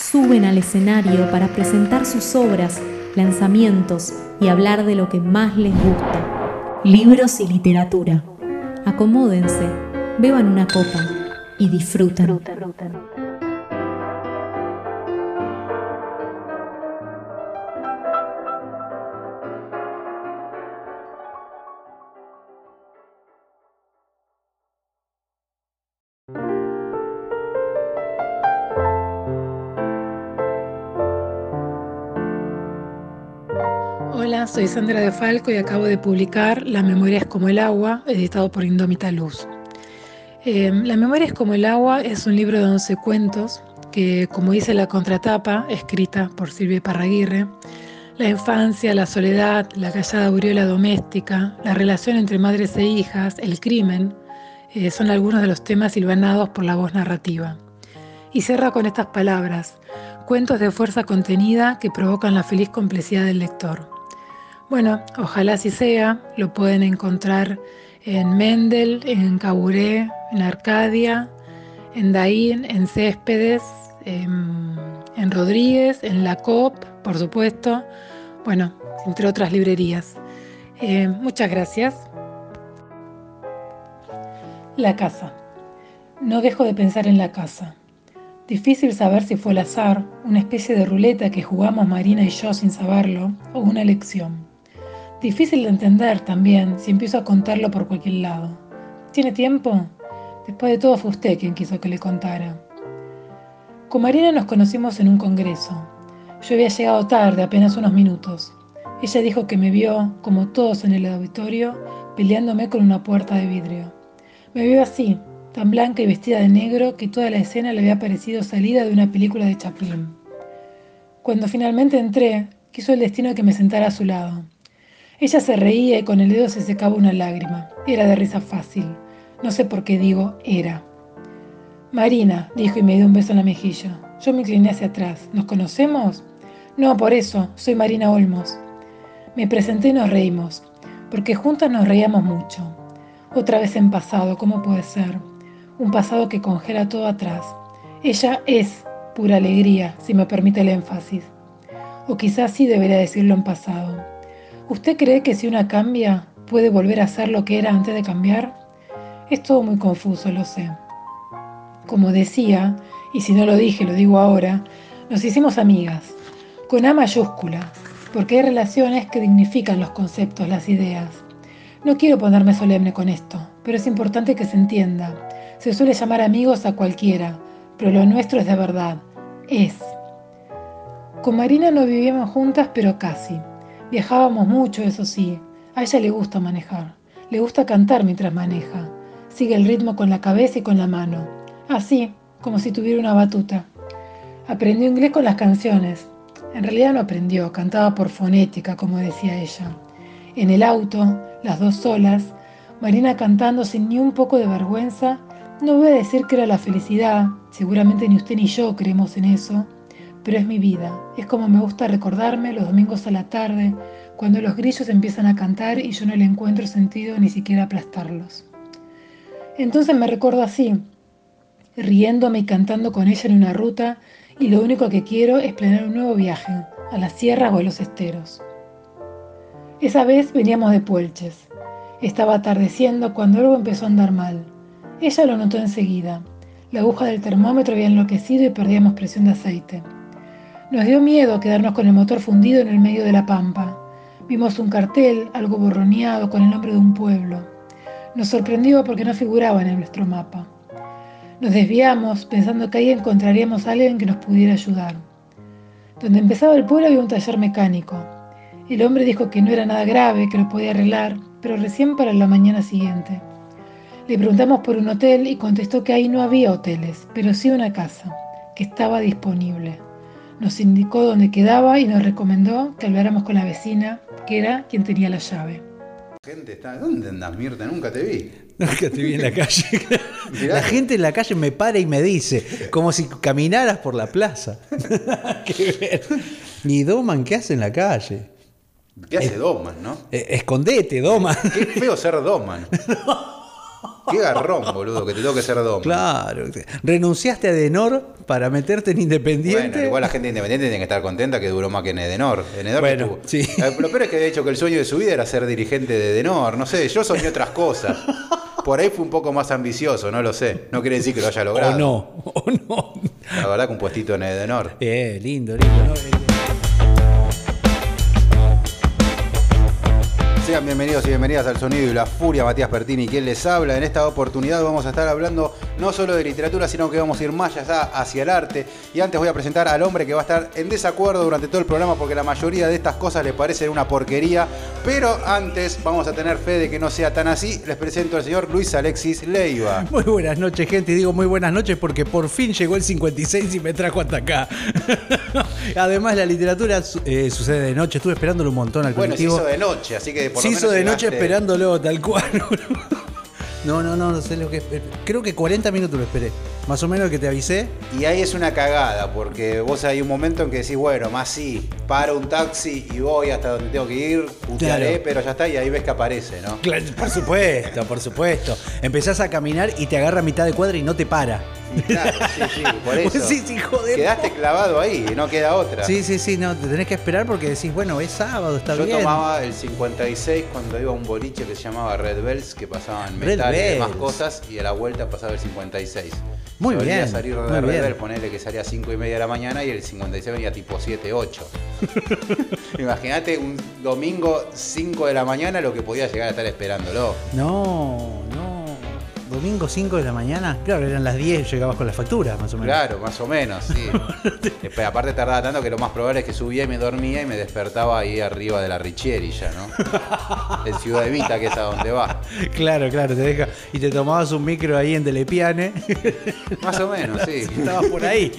suben al escenario para presentar sus obras, lanzamientos y hablar de lo que más les gusta. Libros y literatura. Acomódense, beban una copa y disfruten. Soy Sandra de Falco y acabo de publicar La memoria es como el agua, editado por Indómita Luz. Eh, la memoria es como el agua es un libro de 11 cuentos que, como dice la contratapa, escrita por Silvia Parraguirre, la infancia, la soledad, la callada aureola doméstica, la relación entre madres e hijas, el crimen, eh, son algunos de los temas silvanados por la voz narrativa. Y cierra con estas palabras, cuentos de fuerza contenida que provocan la feliz complicidad del lector. Bueno, ojalá así sea. Lo pueden encontrar en Mendel, en Caburé, en Arcadia, en Daín, en Céspedes, en, Rodríguez, en La COP, por supuesto. Bueno, entre otras librerías. Eh, muchas gracias. La casa. No dejo de pensar en la casa. Difícil saber si fue el azar, una especie de ruleta que jugamos Marina y yo sin saberlo, o una elección. Difícil de entender también si empiezo a contarlo por cualquier lado. ¿Tiene tiempo? Después de todo fue usted quien quiso que le contara. Con Marina nos conocimos en un congreso. Yo había llegado tarde, apenas unos minutos. Ella dijo que me vio, como todos en el auditorio, peleándome con una puerta de vidrio. Me vio así, tan blanca y vestida de negro que toda la escena le había parecido salida de una película de Chaplin. Cuando finalmente entré, quiso el destino que me sentara a su lado. Ella se reía y con el dedo se secaba una lágrima. Era de risa fácil. No sé por qué digo era. Marina, dijo y me dio un beso en la mejilla. Yo me incliné hacia atrás. ¿Nos conocemos? No, por eso. Soy Marina Olmos. Me presenté y nos reímos, porque juntas nos reíamos mucho. Otra vez en pasado, ¿cómo puede ser? Un pasado que congela todo atrás. Ella es pura alegría, si me permite el énfasis. O quizás sí debería decirlo en pasado. ¿Usted cree que si una cambia puede volver a ser lo que era antes de cambiar? Es todo muy confuso, lo sé. Como decía, y si no lo dije, lo digo ahora, nos hicimos amigas, con A mayúscula, porque hay relaciones que dignifican los conceptos, las ideas. No quiero ponerme solemne con esto, pero es importante que se entienda. Se suele llamar amigos a cualquiera, pero lo nuestro es de verdad. Es. Con Marina no vivíamos juntas, pero casi. Viajábamos mucho, eso sí. A ella le gusta manejar. Le gusta cantar mientras maneja. Sigue el ritmo con la cabeza y con la mano. Así, como si tuviera una batuta. Aprendió inglés con las canciones. En realidad no aprendió, cantaba por fonética, como decía ella. En el auto, las dos solas, Marina cantando sin ni un poco de vergüenza, no voy a decir que era la felicidad, seguramente ni usted ni yo creemos en eso, pero es mi vida. Es como me gusta recordarme los domingos a la tarde, cuando los grillos empiezan a cantar y yo no le encuentro sentido ni siquiera aplastarlos. Entonces me recuerdo así, riéndome y cantando con ella en una ruta y lo único que quiero es planear un nuevo viaje, a las sierras o a los esteros. Esa vez veníamos de Puelches. Estaba atardeciendo cuando algo empezó a andar mal. Ella lo notó enseguida. La aguja del termómetro había enloquecido y perdíamos presión de aceite. Nos dio miedo quedarnos con el motor fundido en el medio de la pampa. Vimos un cartel, algo borroneado, con el nombre de un pueblo. Nos sorprendió porque no figuraba en nuestro mapa. Nos desviamos pensando que ahí encontraríamos a alguien que nos pudiera ayudar. Donde empezaba el pueblo había un taller mecánico. El hombre dijo que no era nada grave, que lo podía arreglar, pero recién para la mañana siguiente. Le preguntamos por un hotel y contestó que ahí no había hoteles, pero sí una casa, que estaba disponible. Nos indicó dónde quedaba y nos recomendó que habláramos con la vecina, que era quien tenía la llave. Gente está. ¿Dónde andas, Mirta? Nunca te vi. Nunca te vi en la calle. La gente en la calle me para y me dice, como si caminaras por la plaza. Qué ver. Y Doman, ¿qué hace en la calle? ¿Qué hace Doman, no? Eh, escondete, Doman. Qué feo ser Doman. Qué garrón, boludo, que te tengo que ser Doman. Claro. Renunciaste a Denor para meterte en Independiente. Bueno, igual la gente independiente tiene que estar contenta que duró más que en Edenor. En Edenor Bueno, estuvo- sí. Eh, Lo peor es que de hecho que el sueño de su vida era ser dirigente de Edenor. No sé, yo soñé otras cosas. Por ahí fue un poco más ambicioso, no lo sé. No quiere decir que lo haya logrado. O no, o no. La verdad que un puestito en Edenor. Eh, lindo, lindo. Sean bienvenidos y bienvenidas al Sonido y la Furia, Matías Pertini, quien les habla. En esta oportunidad vamos a estar hablando no solo de literatura, sino que vamos a ir más allá hacia el arte. Y antes voy a presentar al hombre que va a estar en desacuerdo durante todo el programa porque la mayoría de estas cosas le parecen una porquería. Pero antes vamos a tener fe de que no sea tan así. Les presento al señor Luis Alexis Leiva. Muy buenas noches, gente. Y digo muy buenas noches porque por fin llegó el 56 y me trajo hasta acá. Además, la literatura eh, sucede de noche. Estuve esperándolo un montón al Bueno, se colectivo. hizo de noche, así que por Se lo hizo menos de noche llegaste- esperándolo, tal cual. No, no, no, no sé lo que. Creo que 40 minutos lo esperé. Más o menos que te avisé. Y ahí es una cagada, porque vos hay un momento en que decís, bueno, más sí, paro un taxi y voy hasta donde tengo que ir, putearé, Claro. pero ya está, y ahí ves que aparece, ¿no? Claro, por supuesto, por supuesto. Empezás a caminar y te agarra a mitad de cuadra y no te para. Claro, sí, sí, por eso. Sí, sí, joder. Quedaste clavado ahí, no queda otra. Sí, sí, sí, no, te tenés que esperar porque decís, bueno, es sábado, está Yo bien. tomaba el 56 cuando iba a un boliche que se llamaba Red Bells, que pasaban metal y demás cosas, y a la vuelta pasaba el 56. Muy Solía bien, salir de muy Red bien. Ponerle que salía a 5 y media de la mañana y el 56 venía tipo 7, 8. Imagínate un domingo 5 de la mañana lo que podía llegar a estar esperándolo. No, no. Domingo 5 de la mañana. Claro, eran las 10, llegabas con la factura, más o menos. Claro, más o menos, sí. Después, aparte tardaba tanto que lo más probable es que subía y me dormía y me despertaba ahí arriba de la Richieri ya, ¿no? En Ciudad Evita, que es a donde va. Claro, claro, te deja. Y te tomabas un micro ahí en Telepiane. Más o menos, sí. Estabas por ahí.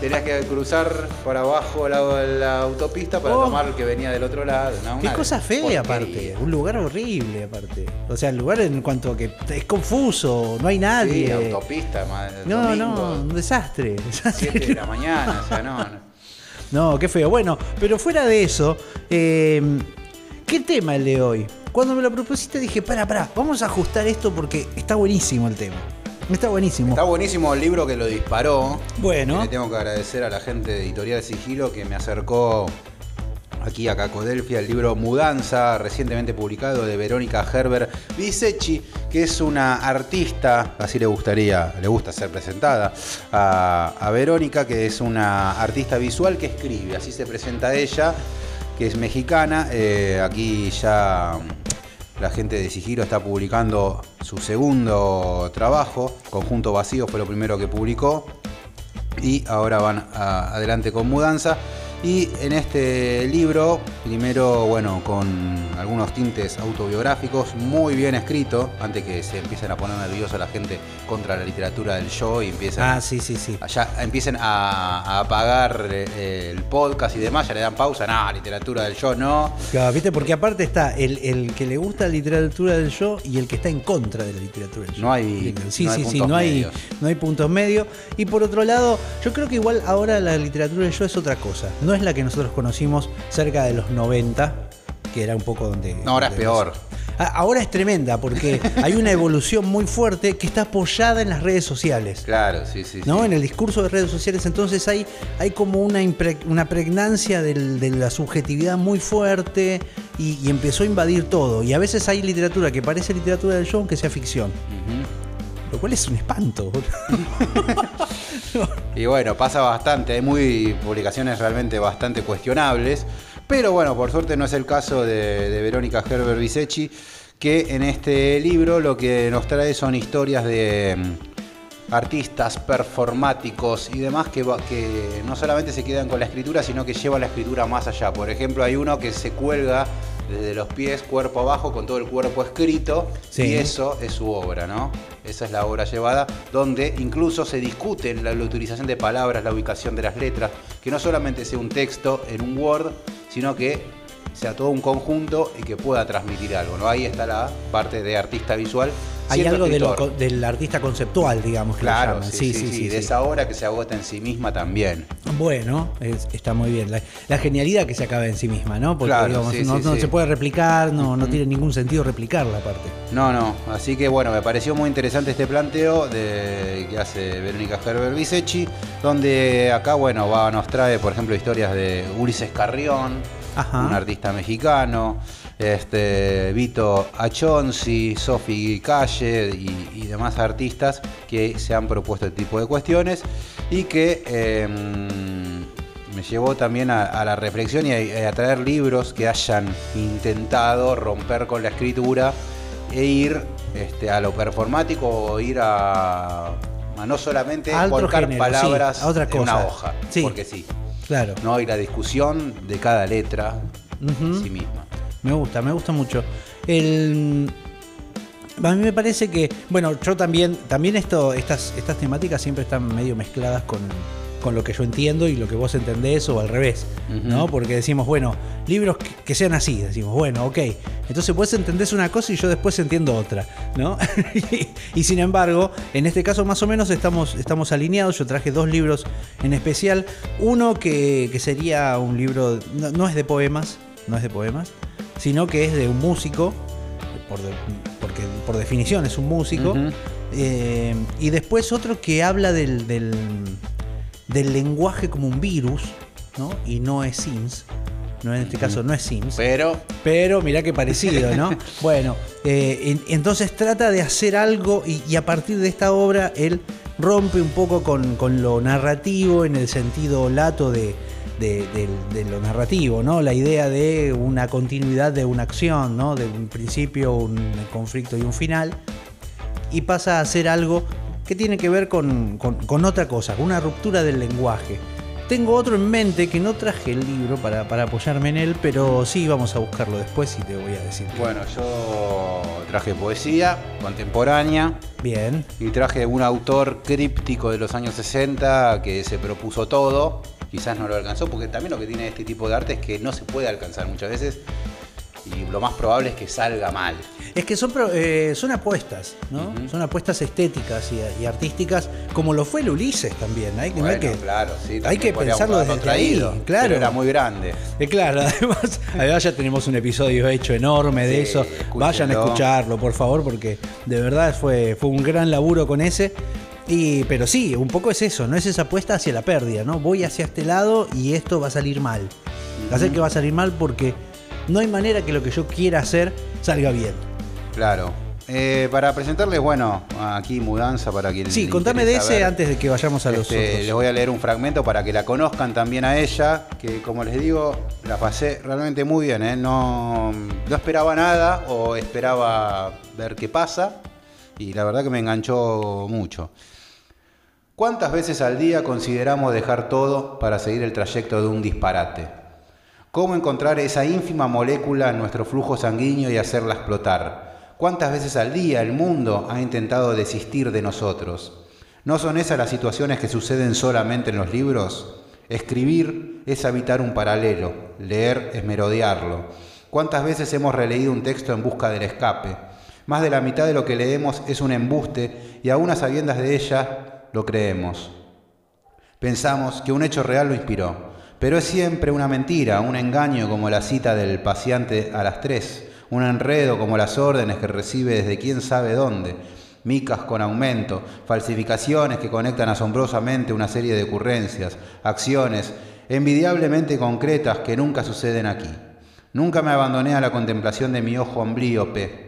Tenías que cruzar por abajo al lado de la autopista para Oh. tomar el que venía del otro lado. ¿no? Qué cosa fea, porquería. aparte. Un lugar horrible, aparte. O sea, el lugar en cuanto a que es confuso, no hay Sí, nadie. autopista, ma- no, domingo, no, un desastre. desastre. 7 de la mañana, o sea, no. no. No, qué feo. Bueno, pero fuera de eso, eh, ¿qué tema el de hoy? Cuando me lo propusiste dije, para, para, vamos a ajustar esto porque está buenísimo el tema. Está buenísimo. Está buenísimo el libro que lo disparó. Bueno. Le tengo que agradecer a la gente de Editorial Sigilo que me acercó aquí a Cacodelfia el libro Mudanza, recientemente publicado de Verónica Herber Bisecchi, que es una artista, así le gustaría, le gusta ser presentada a, Verónica, que es una artista visual que escribe, así se presenta ella, que es mexicana. Eh, aquí ya la gente de Sigilo está publicando su segundo trabajo, Conjunto Vacío fue lo primero que publicó y ahora van adelante con Mudanza. Y en este libro, primero, bueno, con algunos tintes autobiográficos, muy bien escrito, antes que se empiecen a poner nerviosa la gente contra la literatura del yo y empiecen Ah, sí, sí, sí. allá empiecen a, a apagar eh, el podcast y demás, ya le dan pausa, no, literatura del yo no. Claro, ¿viste? Porque aparte está el, el que le gusta la literatura del yo y el que está en contra de la literatura del yo. No hay- Sí, no hay sí, sí, puntos no hay, medios. no hay puntos medios. Y por otro lado, yo creo que igual ahora la literatura del yo es otra cosa. No es la que nosotros conocimos cerca de los 90, que era un poco donde... No, ahora es peor. A- Ahora es tremenda porque hay una evolución muy fuerte que está apoyada en las redes sociales. Claro, sí, sí. ¿no? sí. En el discurso de redes sociales, entonces hay, hay como una, impre- una pregnancia del- de la subjetividad muy fuerte y, y empezó a invadir todo. Y a veces hay literatura que parece literatura del show, aunque sea ficción. Lo cual es un espanto. Y bueno, pasa bastante, hay muy publicaciones realmente bastante cuestionables, pero bueno, por suerte no es el caso de, Verónica Herber Bisecchi, que en este libro lo que nos trae son historias de mm, artistas performáticos y demás que, que no solamente se quedan con la escritura, sino que llevan la escritura más allá. Por ejemplo, hay uno que se cuelga desde los pies, cuerpo abajo, con todo el cuerpo escrito, Sí. y eso es su obra, ¿no? Esa es la obra llevada, donde incluso se discute la, la utilización de palabras, la ubicación de las letras, que no solamente sea un texto en un Word, sino que sea todo un conjunto y que pueda transmitir algo, ¿no? Ahí está la parte de artista visual. Hay algo de lo del artista conceptual, digamos, que Claro, llaman. sí, sí, sí, de esa obra que se agota en sí misma también. Bueno, es- está muy bien. La, la genialidad que se acaba en sí misma, ¿no? Porque Claro, digamos, sí, no, sí, no sí. se puede replicar, no, no tiene ningún sentido replicarla aparte. No, no, así que bueno, me pareció muy interesante este planteo de, que hace Verónica Gerber Bisechi, donde acá, bueno, va, nos trae, por ejemplo, historias de Ulises Carrión, Ajá. un artista mexicano, este, Vito Achonsi, Sofi Calle y, y demás artistas que se han propuesto este tipo de cuestiones y que eh, me llevó también a, a la reflexión y a, a traer libros que hayan intentado romper con la escritura e ir este, a lo performático o ir a, a no solamente A género, palabras sí, a otra en una hoja, Sí. porque sí. Claro. No, y la discusión de cada letra en sí misma. Me gusta, me gusta mucho. El, a mí me parece que, bueno, yo también, también esto, estas, estas temáticas siempre están medio mezcladas con, con lo que yo entiendo y lo que vos entendés o al revés. ¿no? Porque decimos, bueno, libros que, que sean así, decimos, bueno, ok. Entonces vos entendés una cosa y yo después entiendo otra, ¿no? y, y sin embargo, en este caso más o menos estamos, estamos alineados. Yo traje dos libros en especial. Uno que, que sería un libro, no, no es de poemas, no es de poemas, sino que es de un músico, por de- porque por definición es un músico. Eh, y después otro que habla del, del, del lenguaje como un virus, ¿no? Y no es Sims. No, en este caso no es Sims. Pero Pero mirá qué parecido, ¿no? bueno, eh, en- entonces trata de hacer algo y, y a partir de esta obra él rompe un poco con, con lo narrativo en el sentido lato de, de lo narrativo, ¿no? La idea de una continuidad de una acción, ¿no? De un principio, un conflicto y un final. Y pasa a hacer algo que tiene que ver con, con- con otra cosa, con una ruptura del lenguaje. Tengo otro en mente que no traje el libro para, para apoyarme en él, pero sí vamos a buscarlo después y te voy a decir. bueno, yo traje poesía contemporánea Bien. y traje un autor críptico de los años 60 que se propuso todo. Quizás no lo alcanzó, porque también lo que tiene este tipo de arte es que no se puede alcanzar muchas veces y lo más probable es que salga mal. Es que son, eh, son apuestas, ¿no? Son apuestas estéticas y, y artísticas, como lo fue el Ulises también. Hay, que- no hay que, claro, sí, hay que pensarlo desde ahí. traído, Claro. pero era muy grande. Eh, claro, además, además ya tenemos un episodio hecho enorme de Sí, eso. escúchenlo. Vayan a escucharlo, por favor, porque de verdad fue, fue un gran laburo con ese. Y, pero sí, un poco es eso, no es esa apuesta hacia la pérdida, ¿no? Voy hacia este lado y esto va a salir mal. Va a ser que va a salir mal porque no hay manera que lo que yo quiera hacer salga bien. Claro. Eh, para presentarles, bueno, aquí mudanza para quien Sí, contame de ese ver. antes de que vayamos a los Este, otros. les voy a leer un fragmento para que la conozcan también a ella, que como les digo, la pasé realmente muy bien. ¿eh? No, no esperaba nada o esperaba ver qué pasa y la verdad que me enganchó mucho. ¿Cuántas veces al día consideramos dejar todo para seguir el trayecto de un disparate? ¿Cómo encontrar esa ínfima molécula en nuestro flujo sanguíneo y hacerla explotar? ¿Cuántas veces al día el mundo ha intentado desistir de nosotros? ¿No son esas las situaciones que suceden solamente en los libros? Escribir es habitar un paralelo, leer es merodearlo. ¿Cuántas veces hemos releído un texto en busca del escape? Más de la mitad de lo que leemos es un embuste y aún a sabiendas de ella lo creemos. Pensamos que un hecho real lo inspiró, pero es siempre una mentira, un engaño como la cita del paciente a las 3, un enredo como las órdenes que recibe desde quién sabe dónde, micas con aumento, falsificaciones que conectan asombrosamente una serie de ocurrencias, acciones envidiablemente concretas que nunca suceden aquí. Nunca me abandoné a la contemplación de mi ojo amblíope,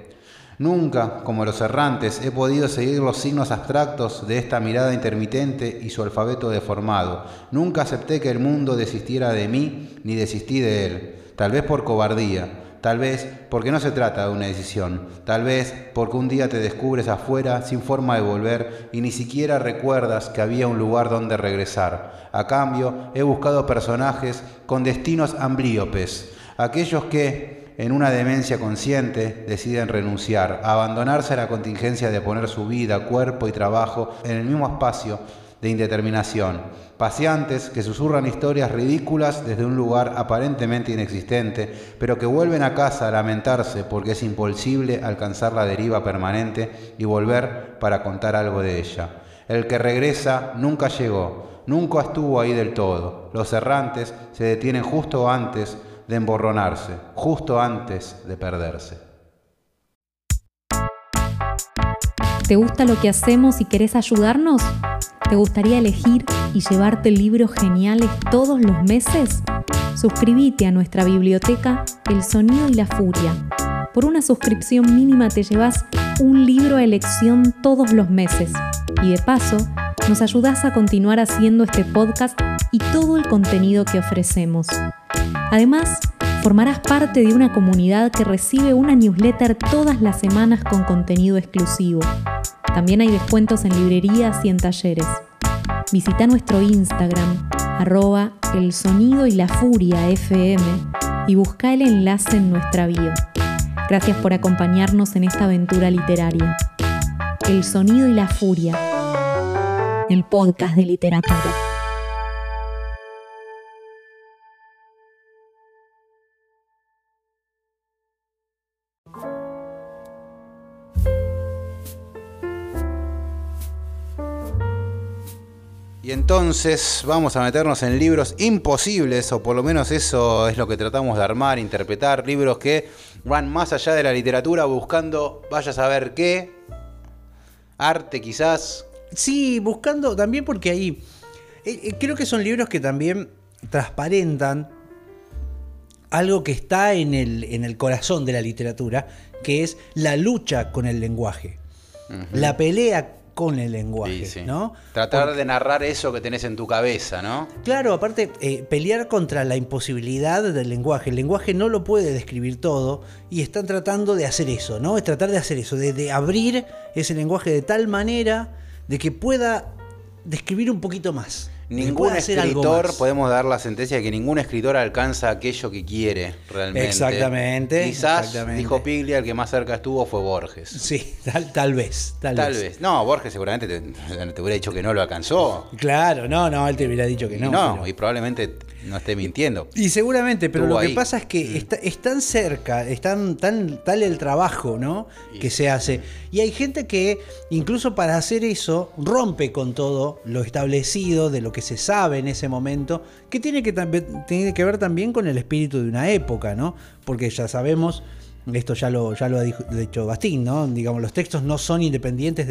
Nunca, como los errantes, he podido seguir los signos abstractos de esta mirada intermitente y su alfabeto deformado. Nunca acepté que el mundo desistiera de mí, ni desistí de él. Tal vez por cobardía, tal vez porque no se trata de una decisión, tal vez porque un día te descubres afuera sin forma de volver y ni siquiera recuerdas que había un lugar donde regresar. A cambio, he buscado personajes con destinos amblíopes, aquellos que, en una demencia consciente, deciden renunciar, abandonarse a la contingencia de poner su vida, cuerpo y trabajo en el mismo espacio de indeterminación, paseantes que susurran historias ridículas desde un lugar aparentemente inexistente, pero que vuelven a casa a lamentarse porque es imposible alcanzar la deriva permanente y volver para contar algo de ella. El que regresa nunca llegó, nunca estuvo ahí del todo. Los errantes se detienen justo antes de emborronarse, justo antes de perderse. ¿Te gusta lo que hacemos y querés ayudarnos? ¿Te gustaría elegir y llevarte libros geniales todos los meses? Suscríbete a nuestra biblioteca El Sonido y la Furia. Por una suscripción mínima te llevas un libro a elección todos los meses. Y de paso, nos ayudas a continuar haciendo este podcast y todo el contenido que ofrecemos. Además, formarás parte de una comunidad que recibe una newsletter todas las semanas con contenido exclusivo. También hay descuentos en librerías y en talleres. Visita nuestro Instagram, arroba el sonido y la furia FM, y busca el enlace en nuestra bio. Gracias por acompañarnos en esta aventura literaria. El sonido y la furia, el podcast de literatura. Entonces vamos a meternos en libros imposibles, o por lo menos eso es lo que tratamos de armar, interpretar, libros que van más allá de la literatura buscando, vaya a saber qué, arte quizás. Sí, buscando también porque ahí eh, eh, creo que son libros que también transparentan algo que está en el, en el corazón de la literatura, que es la lucha con el lenguaje, la pelea con el lenguaje, Sí, sí. ¿no? Tratar de narrar eso que tenés en tu cabeza, ¿no? Claro, aparte, eh, pelear contra la imposibilidad del lenguaje. El lenguaje no lo puede describir todo y están tratando de hacer eso, ¿no? Es tratar de hacer eso, de, de abrir ese lenguaje de tal manera de que pueda describir un poquito más. Ningún escritor, podemos dar la sentencia de que ningún escritor alcanza aquello que quiere realmente. Exactamente, Quizás, exactamente. dijo Piglia, el que más cerca estuvo fue Borges. Sí, tal, tal vez, tal, Tal vez. vez. No, Borges seguramente te, te hubiera dicho que no lo alcanzó. Claro, no, no, él te hubiera dicho que no. no, pero- y probablemente no esté mintiendo. Y seguramente, pero lo que pasa es que Mm. está, es tan cerca, es tan, tan tal el trabajo, ¿no? Que se hace. Y hay gente que, incluso para hacer eso, rompe con todo lo establecido, de lo que se sabe en ese momento, que tiene que, tiene que ver también con el espíritu de una época, ¿no? Porque ya sabemos. Esto ya lo, ya lo ha dicho Bastín, ¿no? Digamos, los textos no son independientes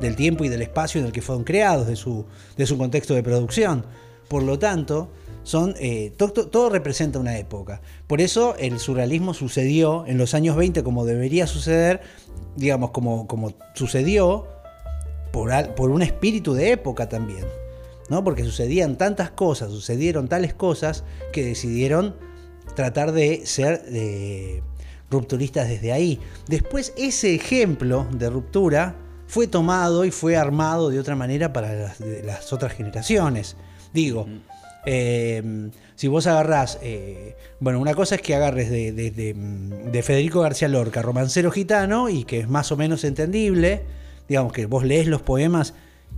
del tiempo y del espacio en el que fueron creados, de su, de su contexto de producción. Por lo tanto, son, eh, to- to- todo representa una época. Por eso el surrealismo sucedió en los años 20 como debería suceder, digamos, como, como sucedió por, por un espíritu de época también. ¿No? Porque sucedían tantas cosas, sucedieron tales cosas que decidieron tratar de ser eh, rupturistas desde ahí. Después ese ejemplo de ruptura fue tomado y fue armado de otra manera para las, otras generaciones. Digo, eh, si vos agarrás, eh, bueno, una cosa es que agarres de, de- de, mm, de Federico García Lorca, romancero gitano, y que es más o menos entendible, digamos que vos lees los poemas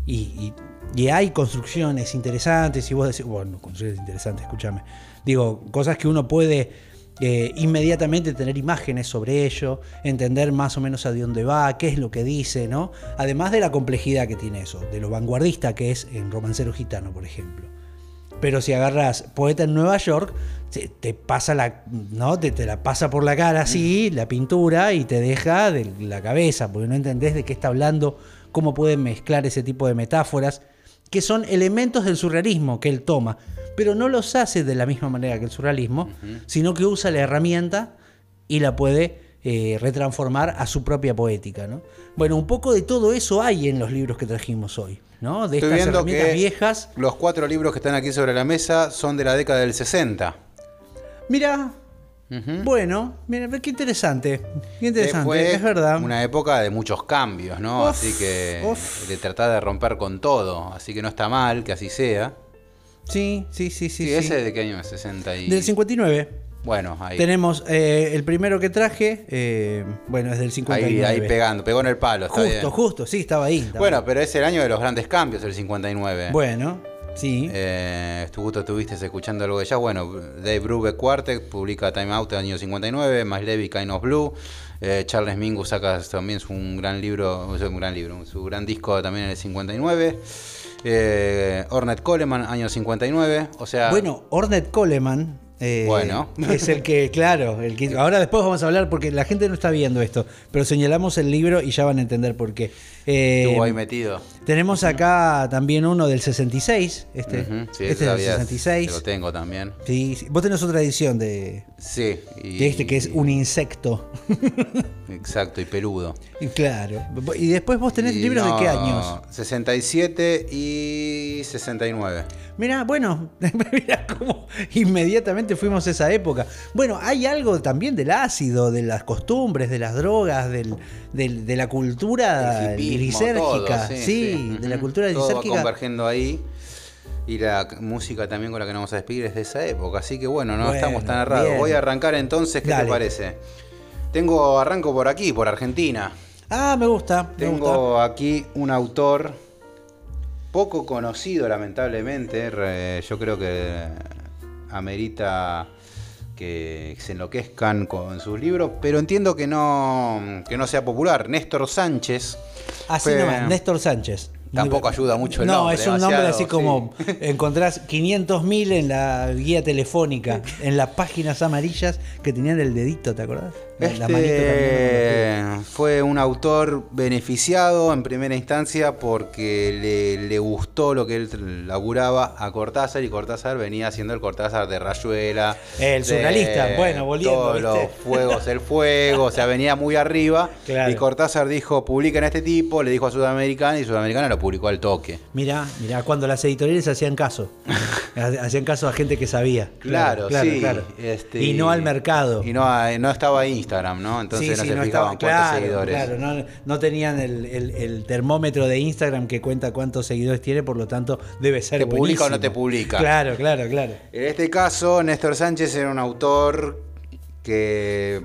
y, y- y hay construcciones interesantes, y vos decís, bueno, construcciones interesantes, escúchame, digo, cosas que uno puede eh, inmediatamente tener imágenes sobre ello, entender más o menos a dónde va, qué es lo que dice, ¿no? Además de la complejidad que tiene eso, de lo vanguardista que es en Romancero Gitano, por ejemplo. Pero si agarras poeta en Nueva York, te, pasa la, ¿no? Te, te la pasa por la cara así, la pintura, y te deja de la cabeza, porque no entendés de qué está hablando, cómo pueden mezclar ese tipo de metáforas, que son elementos del surrealismo que él toma, pero no los hace de la misma manera que el surrealismo, sino que usa la herramienta y la puede eh, retransformar a su propia poética. ¿no? Bueno, un poco de todo eso hay en los libros que trajimos hoy, ¿no? de Estoy estas viendo herramientas que viejas. los cuatro libros que están aquí sobre la mesa son de la década del 60. Mira, Bueno, mira, qué interesante, qué interesante, fue es verdad. Una época de muchos cambios, ¿no? Uf, así que uf. de tratar de romper con todo. Así que no está mal que así sea. Sí, sí, sí, sí. Sí, sí. ese de qué año es 60 y... Del 59. Bueno, ahí. Tenemos eh, el primero que traje, eh, bueno, es del 59. Ahí, ahí pegando, pegó en el palo. Está Justo, bien. justo, sí, estaba ahí. estaba Bueno, ahí. pero es el año de los grandes cambios, el 59. Bueno, sí. Eh, justo estuviste escuchando algo de jazz. Bueno, Dave Brubeck Quartet publica Time Out el año 59, Miles Levy Kind of Blue. Eh, Charles Mingus saca también su un gran libro, un gran libro, su gran disco también en el 59. Eh, Ornette Coleman, año 59. O sea, Bueno, Ornette Coleman. eh, Bueno. Es el que, claro, el que. Ahora después vamos a hablar porque la gente no está viendo esto, pero señalamos el libro y ya van a entender por qué. Eh, estuvo ahí metido. Tenemos acá también uno del 66. Este, sí, este es del todavía 66. Lo tengo también. Sí, sí. Vos tenés otra edición de, Sí. Y, de este que es un insecto. Exacto, y peludo. Y claro. Y después vos tenés Y libros de qué años. 67 y 69. Mirá, bueno, mirá cómo inmediatamente fuimos a esa época. Bueno, hay algo también del ácido, de las costumbres, de las drogas, del, del- de la cultura El hipismo, de la cultura Todo va convergiendo ahí. Y la música también con la que nos vamos a despedir es de esa época. Así que bueno, no Bueno, estamos tan errados. bien. Voy a arrancar entonces, ¿qué Dale. te parece? Tengo, arranco por aquí, por Argentina. Ah, me gusta, me gusta. Tengo aquí un autor poco conocido, lamentablemente. Yo creo que amerita que se enloquezcan con sus libros, pero entiendo que no, que no sea popular. Néstor Sánchez. Así fue- nomás, Néstor Sánchez. Tampoco ayuda mucho el no, nombre, es un nombre así como encontrás 500.000 en la guía telefónica, en las páginas amarillas que tenían el dedito, ¿te acordás? Este fue un autor beneficiado en primera instancia porque le, le gustó lo que él laburaba a Cortázar y Cortázar venía haciendo el Cortázar de Rayuela. El surrealista, bueno, volviendo, Todos ¿viste? los fuegos, el fuego, o sea, venía muy arriba. Claro. Y Cortázar dijo, publiquen a este tipo, le dijo a Sudamericana y Sudamericana lo publicó al toque. Mirá, mirá, cuando las editoriales hacían caso. hacían caso a gente que sabía. Claro, sí. este, y no al mercado. Y no, no estaba Instagram, ¿no? Entonces Sí, no se fijaban cuántos claro, seguidores. Claro, no, no tenían el, el- el termómetro de Instagram que cuenta cuántos seguidores tiene, por lo tanto debe ser ¿Te publica o no te publica? Claro, claro, claro. En este caso, Néstor Sánchez era un autor que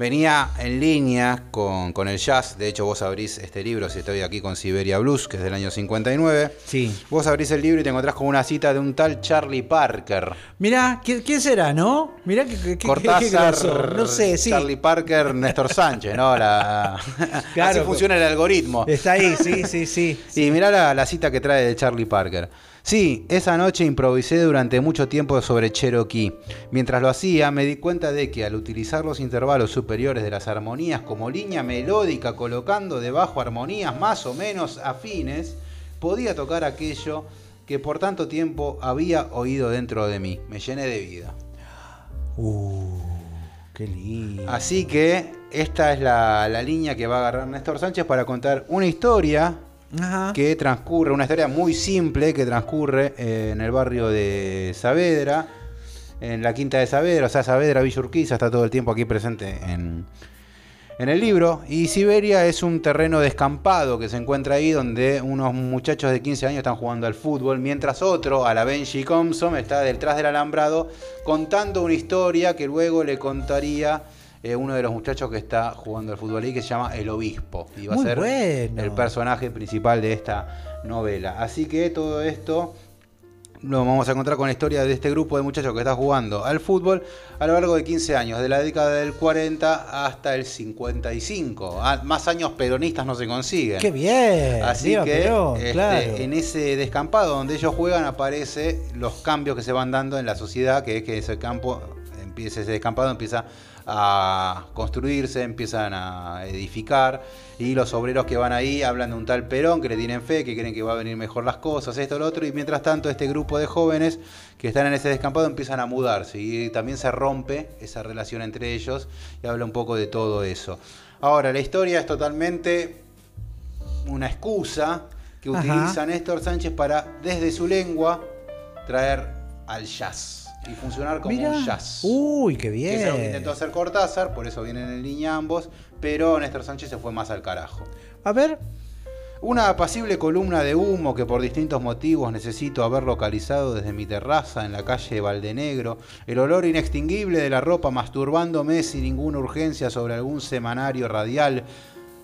venía en línea con, con el jazz. De hecho, vos abrís este libro, si estoy aquí con Siberia Blues, que es del año 59. Sí. Vos abrís el libro y te encontrás con una cita de un tal Charlie Parker. Mirá, ¿quién, será, no? Mirá que, que, Cortázar, qué grosor. No sé, sí. Charlie Parker, Néstor Sánchez, ¿no? La- Claro. Así funciona el algoritmo. Está ahí, sí, sí, sí. Y mirá la, la cita que trae de Charlie Parker. Sí, esa noche improvisé durante mucho tiempo sobre Cherokee. Mientras lo hacía, me di cuenta de que al utilizar los intervalos superiores de las armonías como línea melódica, colocando debajo armonías más o menos afines, podía tocar aquello que por tanto tiempo había oído dentro de mí. Me llené de vida. Uh, qué lindo. Así que esta es la, la línea que va a agarrar Néstor Sánchez para contar una historia Que transcurre, una historia muy simple que transcurre eh, en el barrio de Saavedra, en la quinta de Saavedra, o sea, Saavedra Villa Urquiza está todo el tiempo aquí presente en, en el libro. Y Siberia es un terreno descampado que se encuentra ahí donde unos muchachos de 15 años están jugando al fútbol, mientras otro, a la Benji Compson, está detrás del alambrado contando una historia que luego le contaría eh, uno de los muchachos que está jugando al fútbol ahí, que se llama El Obispo. Y va Muy a ser bueno. el personaje principal de esta novela. Así que todo esto lo vamos a encontrar con la historia de este grupo de muchachos que está jugando al fútbol a lo largo de 15 años, de la década del 40 hasta el 55. Ah, más años peronistas no se consiguen. Qué bien. Así que Perón, este, claro. en ese descampado donde ellos juegan aparece los cambios que se van dando en la sociedad, que es que ese campo empieza ese descampado empieza a construirse, empiezan a edificar y los obreros que van ahí hablan de un tal Perón que le tienen fe, que creen que va a venir mejor las cosas, esto, lo otro y mientras tanto este grupo de jóvenes que están en ese descampado empiezan a mudarse y también se rompe esa relación entre ellos y habla un poco de todo eso. Ahora, la historia es totalmente una excusa que Ajá. utiliza Néstor Sánchez para, desde su lengua, traer al jazz y funcionar como Mirá. un jazz. Uy, qué Que es algo que bien. intentó hacer Cortázar, por eso vienen en línea ambos, pero Néstor Sánchez se fue más al carajo. A ver. Una apacible columna de humo que por distintos motivos necesito haber localizado desde mi terraza en la calle Valdenegro, el olor inextinguible de la ropa masturbándome sin ninguna urgencia sobre algún semanario radial.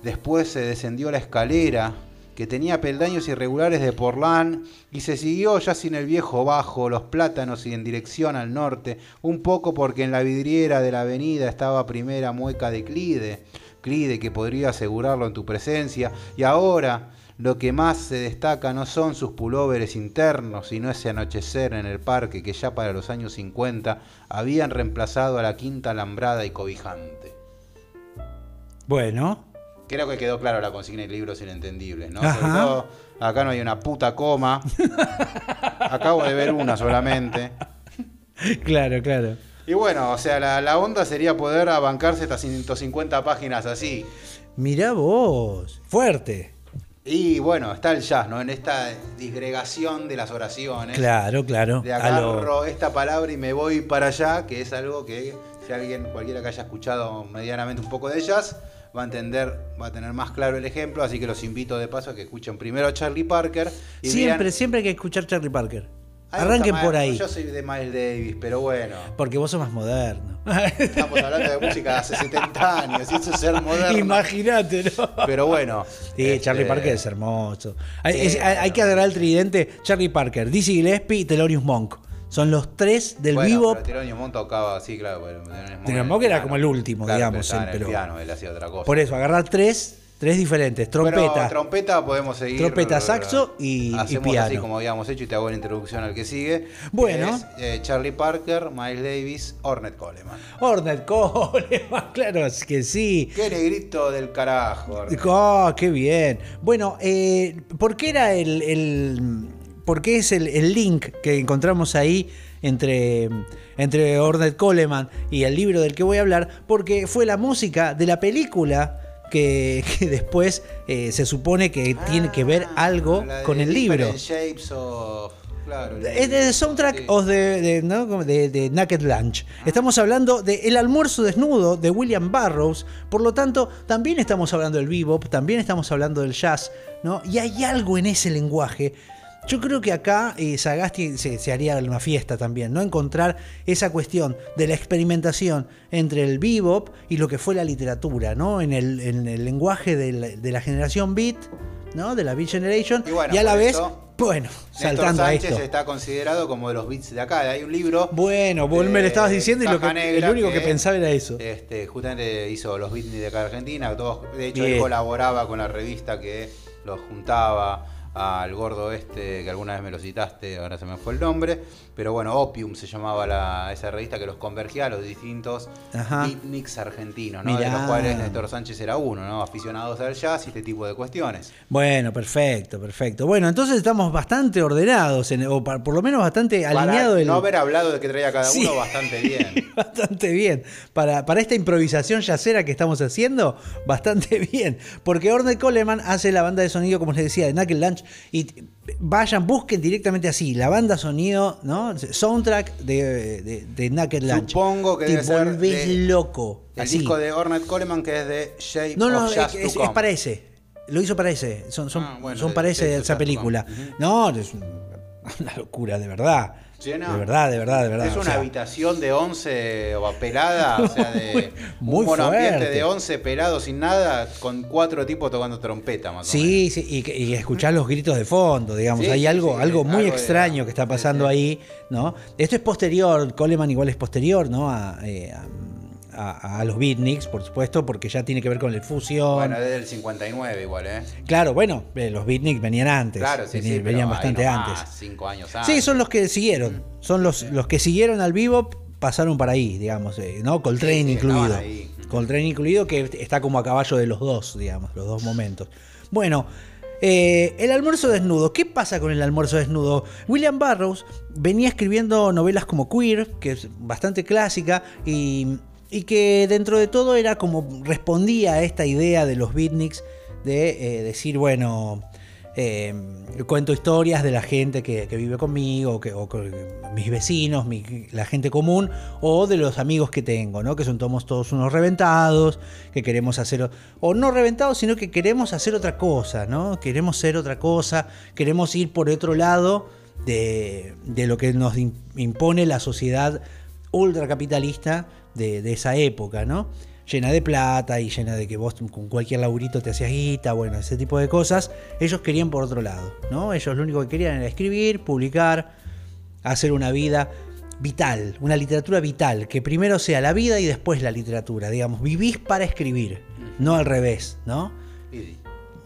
Después se descendió la escalera, que tenía peldaños irregulares de porlán, y se siguió ya sin el viejo bajo, los plátanos y en dirección al norte, un poco porque en la vidriera de la avenida estaba primera mueca de Clide Clide que podría asegurarlo en tu presencia, y ahora lo que más se destaca no son sus pulóveres internos, sino ese anochecer en el parque que ya para los años 50 habían reemplazado a la quinta alambrada y cobijante. Bueno. Creo que quedó claro la consigna de libros inentendibles, ¿no? Sobre todo, acá no hay una puta coma. Acabo de ver una solamente. Claro, claro. Y bueno, o sea, la, onda sería poder abancarse estas 150 páginas así. Mirá vos, fuerte. Y bueno, está el jazz, ¿no? En esta disgregación de las oraciones. Claro, claro. De agarro esta palabra y me voy para allá, que es algo que si alguien, cualquiera que haya escuchado medianamente un poco de jazz, va a entender, va a tener más claro el ejemplo, así que los invito de paso a que escuchen primero a Charlie Parker. siempre, siempre hay que escuchar Charlie Parker. Arranquen por ahí. Yo soy de Miles Davis, pero bueno. Porque vos sos más moderno. Estamos hablando de música de hace 70 años, y eso es ser moderno. Imagínate, ¿no? Pero bueno. Sí, este, Charlie Parker es hermoso. Hay, que agarrar el tridente Charlie Parker, Dizzy Gillespie y Thelonious Monk. Son los tres del bueno, vivo. Monk tocaba, sí, claro. Era como el último, digamos. Pero, el piano, él hacía otra cosa. Por eso, agarrar tres Tres diferentes, trompeta. trompeta podemos seguir. Trompeta, saxo y, hacemos piano. así como habíamos hecho y te hago la introducción al que sigue. Bueno. Eh, Charlie Parker, Miles Davis, Ornette Coleman. Ornette Coleman, claro es que sí. Qué negrito del carajo. Oh, qué bien. Bueno, eh, ¿por qué era el, el por qué es el, el, link que encontramos ahí entre, entre Ornette Coleman y el libro del que voy a hablar? Porque fue la música de la película que, después eh, se supone que tiene que ver ah, algo con el libro. Shapes Claro, es el soundtrack de, de, Naked Lunch. Ah. Estamos hablando de El almuerzo desnudo de William Burroughs. Por lo tanto, también estamos hablando del bebop, también estamos hablando del jazz, ¿no? Y hay algo en ese lenguaje yo creo que acá eh, Sagasti se, haría una fiesta también, ¿no? Encontrar esa cuestión de la experimentación entre el bebop y lo que fue la literatura, ¿no? En el, lenguaje de la, generación beat, ¿no? De la Beat Generation. Y, a la vez, bueno, saltando Sánchez a esto. está considerado como de los beats de acá. Hay un libro. Bueno, vos me lo estabas diciendo y lo, que, el único que, pensaba era eso. Este, justamente hizo los beats de acá de Argentina. de hecho, él colaboraba con la revista que los juntaba al gordo este, que alguna vez me lo citaste, ahora se me fue el nombre, pero bueno, Opium se llamaba la, esa revista que los convergía a los distintos beatniks argentinos, ¿no? de los cuales Néstor Sánchez era uno, ¿no? Aficionados al jazz y este tipo de cuestiones. Bueno, perfecto, perfecto. Bueno, entonces estamos bastante ordenados, o por lo menos bastante alineados. No haber hablado de que traía cada uno, bastante bien. bastante bien. Para, para esta improvisación yacera que estamos haciendo, bastante bien. Porque Orne Coleman hace la banda de sonido, como les decía, de Knuckle Lunch y vayan, busquen directamente así, la banda sonido, ¿no? Soundtrack de, de, de Naked Lunch. Supongo que Te volvés loco. El disco de Ornette Coleman que es de Shape no, no, of es, es, es, para ese. Lo hizo para ese. Son, son, ah, son para ese, esa película. No, es una locura, de verdad. De verdad, de verdad, de verdad. Es una habitación de 11 pelada, o sea, de muy un ambiente de 11 pelado sin nada, con cuatro tipos tocando trompeta más sí, Sí, y, y, escuchar los gritos de fondo, digamos. Hay algo, algo muy extraño que está pasando ahí, ¿no? Esto es posterior, Coleman igual es posterior, ¿no? a eh, a, los beatniks, por supuesto, porque ya tiene que ver con el fusión. Bueno, desde el 59 igual, ¿eh? Claro, bueno, eh, los beatniks venían antes. Claro, sí, venían, sí, venían bastante antes. Cinco años antes. Sí, son los que siguieron. Son los, los que siguieron al vivo, pasaron para ahí, digamos, eh, ¿no? Coltrane incluido. Coltrane incluido, que está como a caballo de los dos, digamos, los dos momentos. Bueno. Eh, el almuerzo desnudo. ¿Qué pasa con el almuerzo desnudo? William Burroughs venía escribiendo novelas como Queer, que es bastante clásica, y y que dentro de todo era como respondía a esta idea de los beatniks de eh, decir, bueno, eh, cuento historias de la gente que, vive conmigo, que, o mis vecinos, la gente común, o de los amigos que tengo, ¿no? Que son todos, unos reventados, que queremos hacer, o- no reventados, sino que queremos hacer otra cosa, ¿no? Queremos ser otra cosa, queremos ir por otro lado de, de lo que nos im- impone la sociedad ultracapitalista de, esa época, ¿no? Llena de plata y llena de que vos con cualquier laburito te hacías guita, bueno, ese tipo de cosas. Ellos querían por otro lado, ¿no? Ellos lo único que querían era escribir, publicar, hacer una vida vital, una literatura vital, que primero sea la vida y después la literatura, digamos, vivís para escribir, no al revés, ¿no?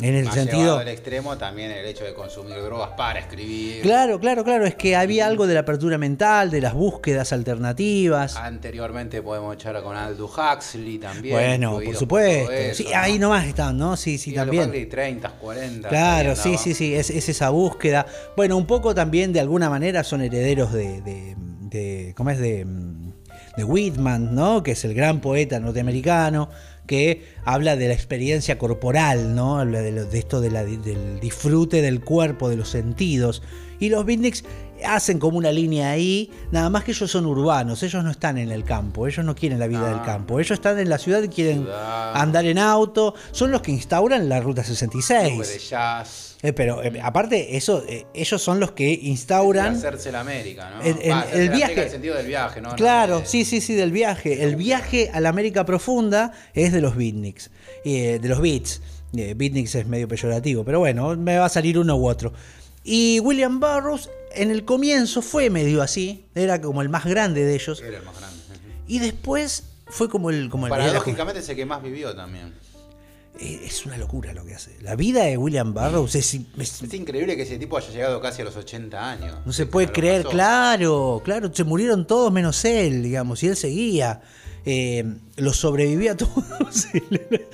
En el más sentido... al extremo también el hecho de consumir drogas para escribir. Claro, claro, claro, es que había algo de la apertura mental, de las búsquedas alternativas. Anteriormente podemos echar con Aldous Huxley también. Bueno, por supuesto. eso, sí, ¿no? ahí nomás están, ¿no? Sí, sí, Y también. Huxley, 30, 40. Claro, sí, sí, sí, es, es esa búsqueda. Bueno, un poco también de alguna manera son herederos de, de, de- ¿cómo es? De, de Whitman, ¿no? Que es el gran poeta norteamericano que habla de la experiencia corporal, ¿no? Habla de, lo- de esto del disfrute del cuerpo, de los sentidos. Y los beatniks hacen como una línea ahí, nada más que ellos son urbanos, ellos no están en el campo, ellos no quieren la vida del campo, ellos están en la ciudad y quieren Ciudad. andar en auto, son los que instauran la ruta Clubes 66. de jazz. Eh, pero eh, aparte, eso, eh, ellos son los que instauran. Hacerse la América, ¿no? El- el- Va, hacerse el la viaje. América en el sentido del viaje, ¿no? No Claro, de- sí, sí, sí, del viaje. El viaje a la América profunda es de los beatniks, eh, de los beats. Beatniks es medio peyorativo, pero bueno, me va a salir uno u otro. Y William Burroughs en el comienzo fue medio así, era como el más grande de ellos. Era el más grande. Y después fue como el... Como el Paradójicamente es el que más vivió también. eh, es una locura lo que hace. La vida de William Burroughs es- es Es increíble que ese tipo haya llegado casi a los 80 años. No se puede lo creer, claro, claro, se murieron todos menos él, digamos, y él seguía. Eh, los sobrevivió a todos.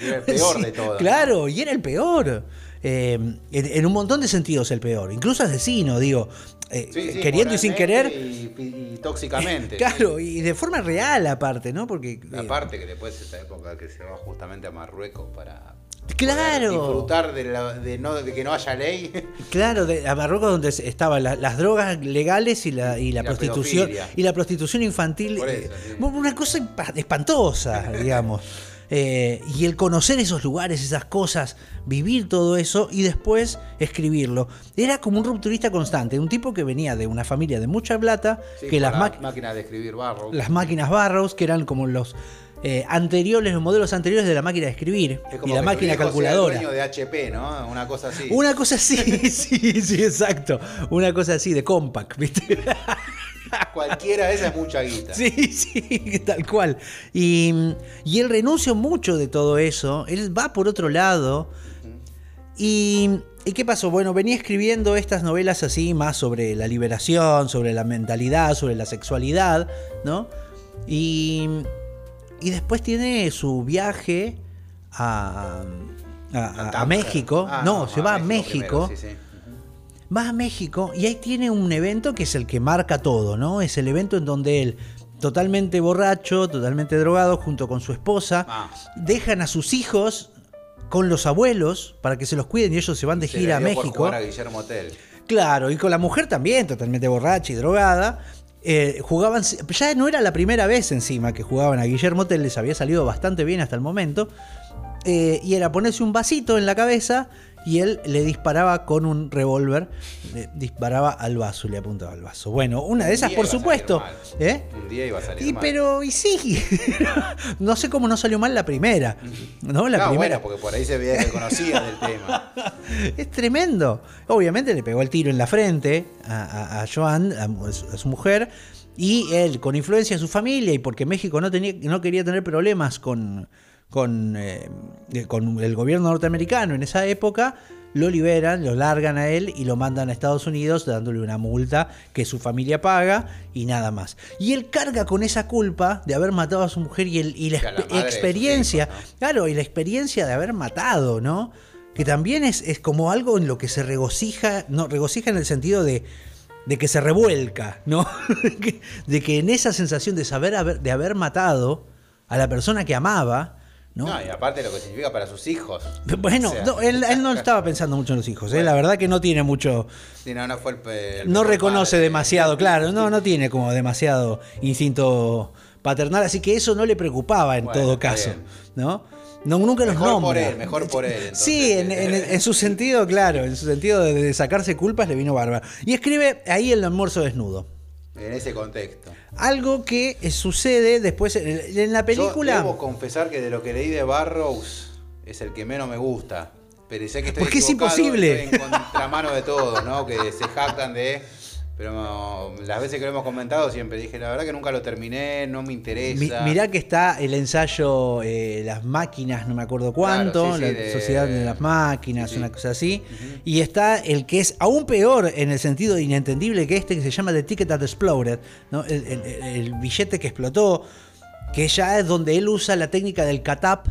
era el peor de todos, Claro, y era el peor. Eh, en, en un montón de sentidos el peor, incluso asesino, digo, eh, Sí, sí, queriendo y sin querer. Y, y tóxicamente. Claro, y de forma real aparte, ¿no? Porque... eh, Aparte que después de esa época que se va justamente a Marruecos para Claro. disfrutar de, la- de no, de que no haya ley. Claro, de, a Marruecos donde estaban la- las drogas legales y la, y la Y prostitución pedofilia. y la prostitución infantil. Eh, eso, sí. Una cosa espantosa, digamos. Eh, y el conocer esos lugares, esas cosas, vivir todo eso y después escribirlo. Era como un rupturista constante, un tipo que venía de una familia de mucha plata, Sí, que las, máquinas de escribir barro. las máquinas Barrows, que eran como los eh, anteriores, los modelos anteriores de la máquina de escribir Es y como la que tu máquina viejo sea el calculadora. dueño de HP, ¿no? Una cosa así. Una cosa así, sí, sí, exacto. Una cosa así de compact, ¿viste? Cualquiera de esas es mucha guita. Sí, sí, tal cual. Y, y él renuncia mucho de todo eso. Él va por otro lado. Y, ¿y qué pasó? Bueno, venía escribiendo estas novelas así, más sobre la liberación, sobre la mentalidad, sobre la sexualidad, ¿no? Y, y después tiene su viaje a, a- a-. México. Ah, no, se va a México. primero, sí, sí. Va a México y ahí tiene un evento que es el que marca todo, ¿no? Es el evento en donde él, totalmente borracho, totalmente drogado, junto con su esposa, Ah. dejan a sus hijos con los abuelos para que se los cuiden y ellos se van de Se gira a México. jugar a Guillermo Tell. Claro, y con la mujer también, totalmente borracha y drogada. Eh, jugaban, ya no era la primera vez encima que jugaban a Guillermo Tell, les había salido bastante bien hasta el momento. Eh, y era ponerse un vasito en la cabeza y él le disparaba con un revólver, le disparaba al vaso, le apuntaba al vaso. Bueno, una de esas, por supuesto. ¿eh? Un día iba a salir Y mal. pero, y sí, no sé cómo no salió mal la primera. ¿No? La no, primera. bueno, porque por ahí se veía que conocía del tema. Es tremendo. Obviamente le pegó el tiro en la frente a, a- a Joan, a, a su mujer, y él, con influencia de su familia y porque México no, tenía, no quería tener problemas con, con, eh, con el gobierno norteamericano en esa época, lo liberan, lo largan a él y lo mandan a Estados Unidos dándole una multa que su familia paga y nada más. Y él carga con esa culpa de haber matado a su mujer y, el, y la experiencia, claro, y la experiencia de haber matado, ¿no? Que también es, es como algo en lo que se regocija, no, regocija en el sentido de, de que se revuelca, ¿no? de, que, de que en esa sensación de saber haber, de haber matado a la persona que amaba, ¿no? No, y aparte lo que significa para sus hijos. Bueno, O sea, no, él, él no estaba pensando mucho en los hijos, ¿eh? la verdad que no tiene mucho, Sí, no, no fue el, pe- el no mejor reconoce padre. demasiado, claro, no, no tiene como demasiado instinto paternal, así que eso no le preocupaba en Bueno, todo caso, bien. ¿no? No, nunca los Mejor por nombra. él, mejor por él, entonces. Sí, en, en- en su sentido, claro, en su sentido de, de sacarse culpas le vino bárbaro. Y escribe ahí el almuerzo desnudo. En ese contexto. Algo que eh, sucede después en, en la película. Yo debo confesar que de lo que leí de Barrows es el que menos me gusta. Pero sé que estoy Porque es imposible. Estoy en contramano de todos, ¿no? Que se jactan de... Pero no, las veces que lo hemos comentado siempre dije, la verdad que nunca lo terminé, no me Mi- interesa. mirá que está el ensayo eh, Las máquinas, no me acuerdo cuánto, Claro, sí, sí, la de- Sociedad de las Máquinas, Sí, una cosa así. Y está el que es aún peor en el sentido inentendible que este, que se llama The Ticket That Exploded, ¿no? el, el- el billete que explotó, que ya es donde él usa la técnica del catap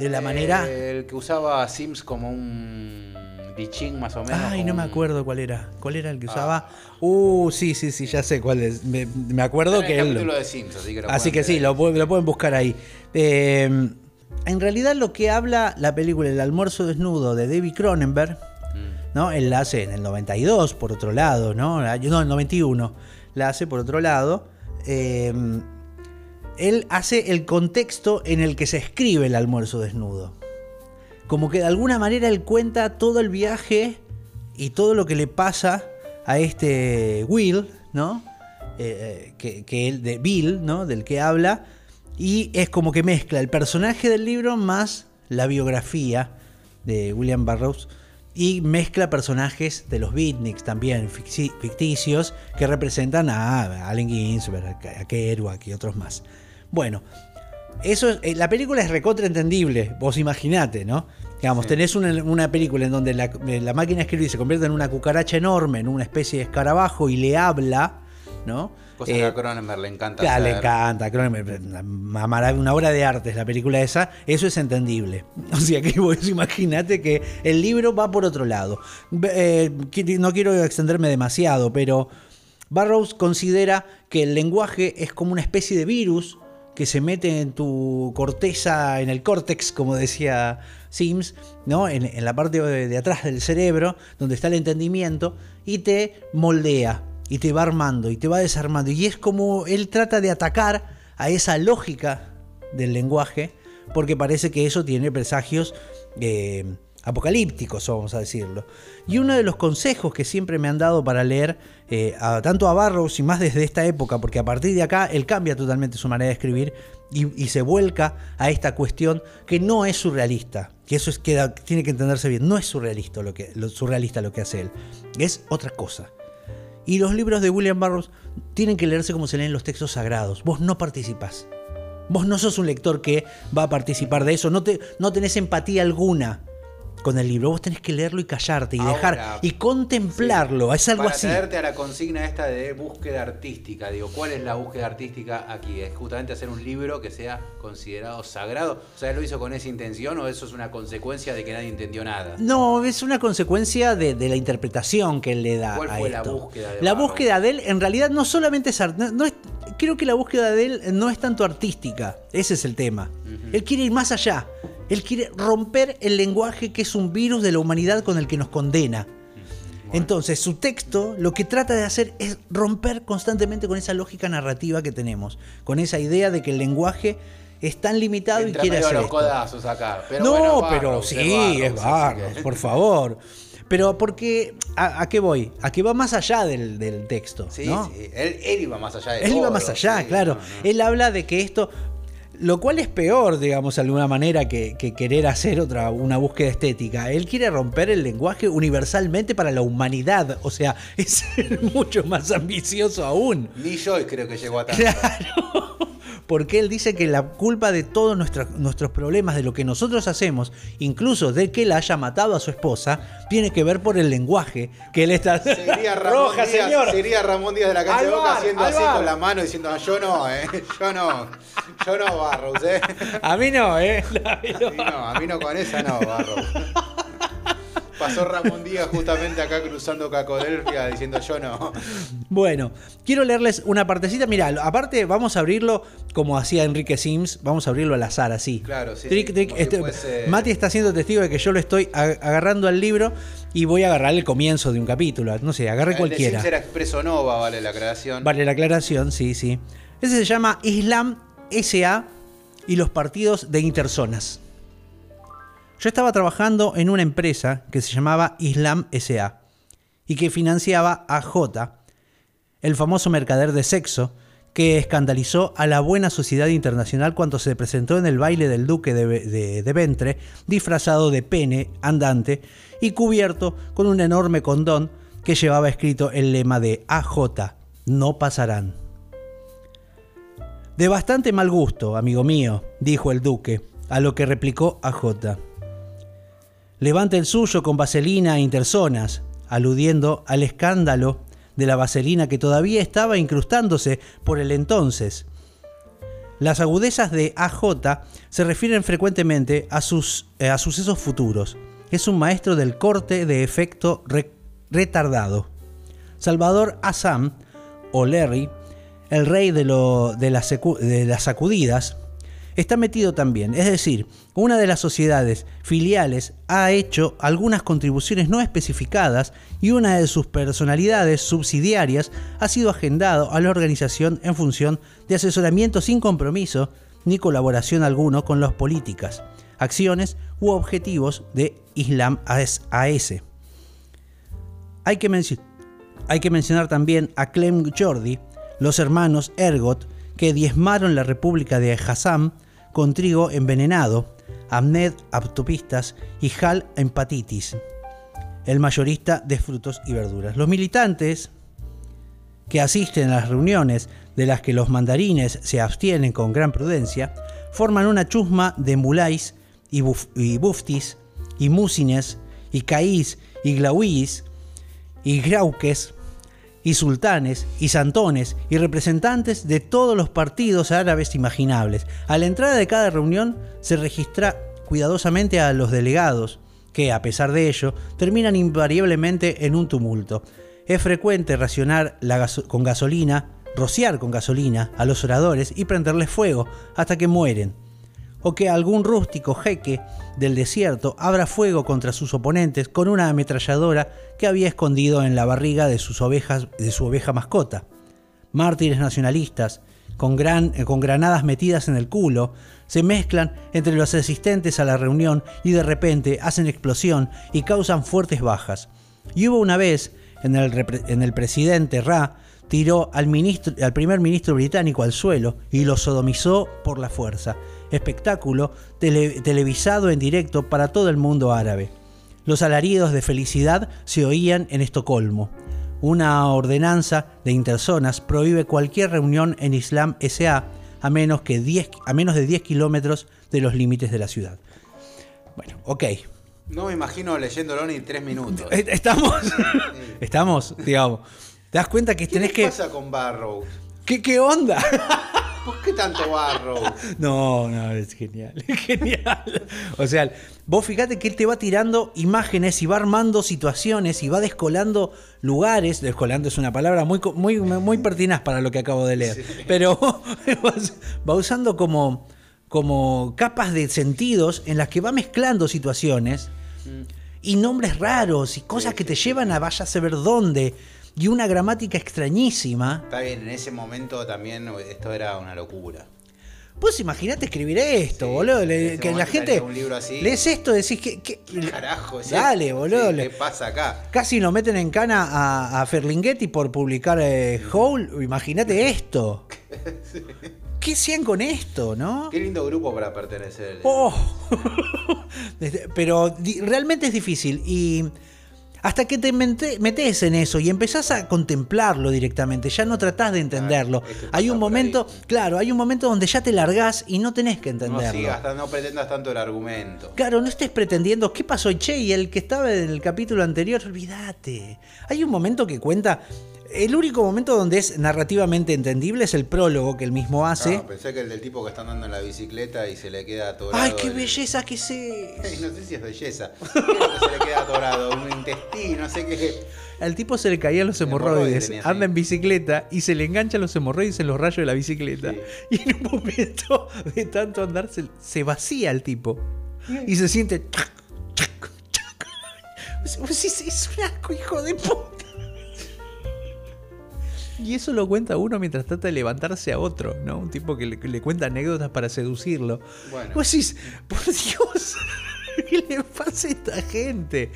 de la manera... El que usaba Sims como un bichín más o menos. Ay, no me acuerdo cuál era. ¿Cuál era el que Ah. usaba? Uh, sí, sí, sí, ya sé cuál es. Me, me acuerdo Está en que el él... capítulo de Sims, así que lo Así pueden que sí, lo, pu- lo pueden buscar ahí. Eh, en realidad lo que habla la película El almuerzo desnudo de David Cronenberg, Mm. ¿no? Él la hace en el 92, por otro lado, ¿no? No, en el 91. La hace por otro lado. Eh, él hace el contexto en el que se escribe el almuerzo desnudo. Como que de alguna manera él cuenta todo el viaje y todo lo que le pasa a este Will, ¿no? Eh, eh, que, que él, de Bill, ¿no? Del que habla. Y es como que mezcla el personaje del libro más la biografía de William Burroughs. Y mezcla personajes de los beatniks también, ficti- ficticios, que representan a Allen Ginsberg, a Kerouac y otros más. Bueno, eso es- eh, la película es recontra entendible, vos imaginate, ¿no? Digamos, tenés una, una película en donde la, eh, la máquina de escribir se convierte en una cucaracha enorme, en una especie de escarabajo y le habla, ¿no? Cosa Eh, que a Cronenberg le encanta Claro, le hacer. encanta, Cronenberg, una, obra de arte es la película esa, eso es entendible. O sea que vos imaginate que el libro va por otro lado. Eh, no quiero extenderme demasiado, pero Burroughs considera que el lenguaje es como una especie de virus que se mete en tu corteza, en el córtex, como decía Sims, ¿no? en, la parte de, de atrás del cerebro, donde está el entendimiento, y te moldea, y te va armando, y te va desarmando. Y es como él trata de atacar a esa lógica del lenguaje, porque parece que eso tiene presagios eh, apocalípticos, vamos a decirlo. Y uno de los consejos que siempre me han dado para leer, eh, a- tanto a Barrows y más desde esta época, porque a partir de acá él cambia totalmente su manera de escribir y, se vuelca a esta cuestión que no es surrealista, que eso es, queda- tiene que entenderse bien, no es surrealista lo que, surrealista lo que hace él, es otra cosa. Y los libros de William Burroughs tienen que leerse como se leen los textos sagrados. Vos no participás. Vos no sos un lector que va a participar de eso. No, te, no tenés empatía alguna con el libro. Vos tenés que leerlo y callarte y Ahora, dejar y contemplarlo. Es algo Para así. traerte a la consigna esta de búsqueda artística, digo, ¿cuál es la búsqueda artística aquí? ¿Es justamente hacer un libro que sea considerado sagrado? O sea, ¿él lo hizo con esa intención o eso es una consecuencia de que nadie entendió nada? No, es una consecuencia de, de la interpretación que él le da ¿Cuál a fue la búsqueda de La búsqueda de él, en realidad, no solamente es, no es- Creo que la búsqueda de él no es tanto artística. Ese es el tema. Él quiere ir más allá. Él quiere romper el lenguaje que es un virus de la humanidad con el que nos condena. Entonces, su texto lo que trata de hacer es romper constantemente con esa lógica narrativa que tenemos, con esa idea de que el lenguaje es tan limitado y quiere hacer los esto. codazos acá. Pero no, bueno, pero sí, es que- por favor. Pero porque, ¿a, a qué voy? A que va más allá del, del texto. Sí, ¿no? sí. Él, él iba más allá de Él iba más allá, sí, claro. no, no. Él habla de que esto, lo cual es peor, digamos, de alguna manera, que, que querer hacer otra, una búsqueda estética. Él quiere romper el lenguaje universalmente para la humanidad. O sea, es mucho más ambicioso aún. Ni Joyce creo que llegó a tanto. Claro. Porque él dice que la culpa de todos nuestros, nuestros problemas, de lo que nosotros hacemos, incluso de que él haya matado a su esposa, tiene que ver por el lenguaje que él está. Sería Ramón, Roja, Díaz, señor. sería Ramón Díaz de la cancha de Boca haciendo así con la mano diciendo, "Ah, yo no, eh, yo no, yo no Barrows, eh. A mí no, ¿eh? A mí A mí no, a mí no con esa no, Barrows. Pasó Ramón Díaz justamente acá cruzando Cacodelfia diciendo yo no. Bueno, quiero leerles una partecita. Mira, aparte vamos a abrirlo como hacía Enrique Sims, vamos a abrirlo al azar, así. Claro, sí. Trick, sí, trick. Este- fuese- Mati está siendo testigo de que yo lo estoy ag- agarrando al libro y voy a agarrar el comienzo de un capítulo. No sé, agarre El de cualquiera. Sims era Expreso Nova, vale la creación. Vale la aclaración, sí, sí. Ese se llama Islam SA y los partidos de interzonas. Yo estaba trabajando en una empresa que se llamaba Islam SA y que financiaba a J, el famoso mercader de sexo que escandalizó a la buena sociedad internacional cuando se presentó en el baile del duque de, de- Ventre disfrazado de pene andante y cubierto con un enorme condón que llevaba escrito el lema de AJ, no pasarán. De bastante mal gusto, amigo mío, dijo el duque, a lo que replicó AJ. Levante el suyo con vaselina e interzonas, aludiendo al escándalo de la vaselina que todavía estaba incrustándose por el entonces. Las agudezas de AJ se refieren frecuentemente a, sus, eh, a sucesos futuros. Es un maestro del corte de efecto re- retardado. Salvador Assam, o Larry, el rey de, lo- de las de las sacudidas, está metido también. Es decir, una de las sociedades filiales ha hecho algunas contribuciones no especificadas y una de sus personalidades subsidiarias ha sido agendado a la organización en función de asesoramiento sin compromiso ni colaboración alguno con las políticas, acciones u objetivos de Islam AS. Hay que, hay que mencionar también a Clem Jordi, los hermanos Ergot, que diezmaron la República de Hassam con trigo envenenado, Ahmed Autopistas y Hal Empatitis, el mayorista de frutos y verduras. Los militantes que asisten a las reuniones de las que los mandarines se abstienen con gran prudencia, forman una chusma de mulais y, y buftis, y musines, y caís, y glauís, y grauques, y sultanes, y santones, y representantes de todos los partidos árabes imaginables. A la entrada de cada reunión se registra cuidadosamente a los delegados, que a pesar de ello terminan invariablemente en un tumulto. Es frecuente racionar con gasolina, rociar con gasolina a los oradores y prenderles fuego hasta que mueren o que algún rústico jeque del desierto abra fuego contra sus oponentes con una ametralladora que había escondido en la barriga de, sus ovejas, de su oveja mascota. Mártires nacionalistas, con, eh, granadas metidas en el culo, se mezclan entre los asistentes a la reunión y de repente hacen explosión y causan fuertes bajas. Y hubo una vez en el, en el presidente Ra tiró al primer ministro británico al suelo y lo sodomizó por la fuerza. Espectáculo tele- televisado en directo para todo el mundo árabe. Los alaridos de felicidad se oían en Estocolmo. Una ordenanza de interzonas prohíbe cualquier reunión en Islam SA a menos, que 10, a menos de 10 kilómetros de los límites de la ciudad. Bueno, ok. No me imagino leyéndolo ni tres minutos. Eh, Estamos, estamos, digamos. ¿Te das cuenta que ¿Qué tenés que... pasa con Barrow? ¿Qué, qué onda? ¿Por qué tanto Barrow? No, no, es genial, es genial. O sea, vos fíjate que él te va tirando imágenes y va armando situaciones y va descolando lugares. Descolando es una palabra muy, muy, muy pertinaz para lo que acabo de leer. Pero va usando como, como capas de sentidos en las que va mezclando situaciones y nombres raros y cosas que te llevan a vaya a saber dónde. Y una gramática extrañísima. Está bien, en ese momento también esto era una locura. Pues imagínate escribir esto, Sí, boludo. le- que la gente. un libro así. Lees esto, decís que. que- ¿Qué carajo es Dale, esto? boludo. Sí, ¿Qué pasa acá? Casi lo meten en cana a, a Ferlinghetti por publicar eh, Hole. Imagínate esto. ¿Qué hacían con esto, no? Qué lindo grupo para pertenecer. Oh. Pero realmente es difícil y hasta que te metes en eso y empezás a contemplarlo directamente, ya no tratás de entenderlo. Claro, es que hay un momento, claro, hay un momento donde ya te largás y no tenés que no entenderlo. sigas, tan- no pretendas tanto el argumento. Claro, no estés pretendiendo qué pasó, che, y el que estaba en el capítulo anterior, olvídate. Hay un momento que cuenta El único momento donde es narrativamente entendible es el prólogo que él mismo hace. Ah, pensé que el del tipo que está andando en la bicicleta y se le queda atorado. ¡Ay, qué el- belleza que es! Ay, No sé si es belleza. Se le queda atorado, un intestino, no sé qué. Al tipo se le caían los Hemorroides sí. anda en bicicleta y se le enganchan los hemorroides en los rayos de la bicicleta. Sí. Y en un momento de tanto andar se, se vacía el tipo. Y se siente... chac, chac, chac. Vos decís, Es un asco, hijo de puta. Y eso lo cuenta uno mientras trata de levantarse a otro, ¿no? Un tipo que le, cuenta anécdotas para seducirlo. Bueno. Vos decís, por Dios, ¿qué le pasa a esta gente?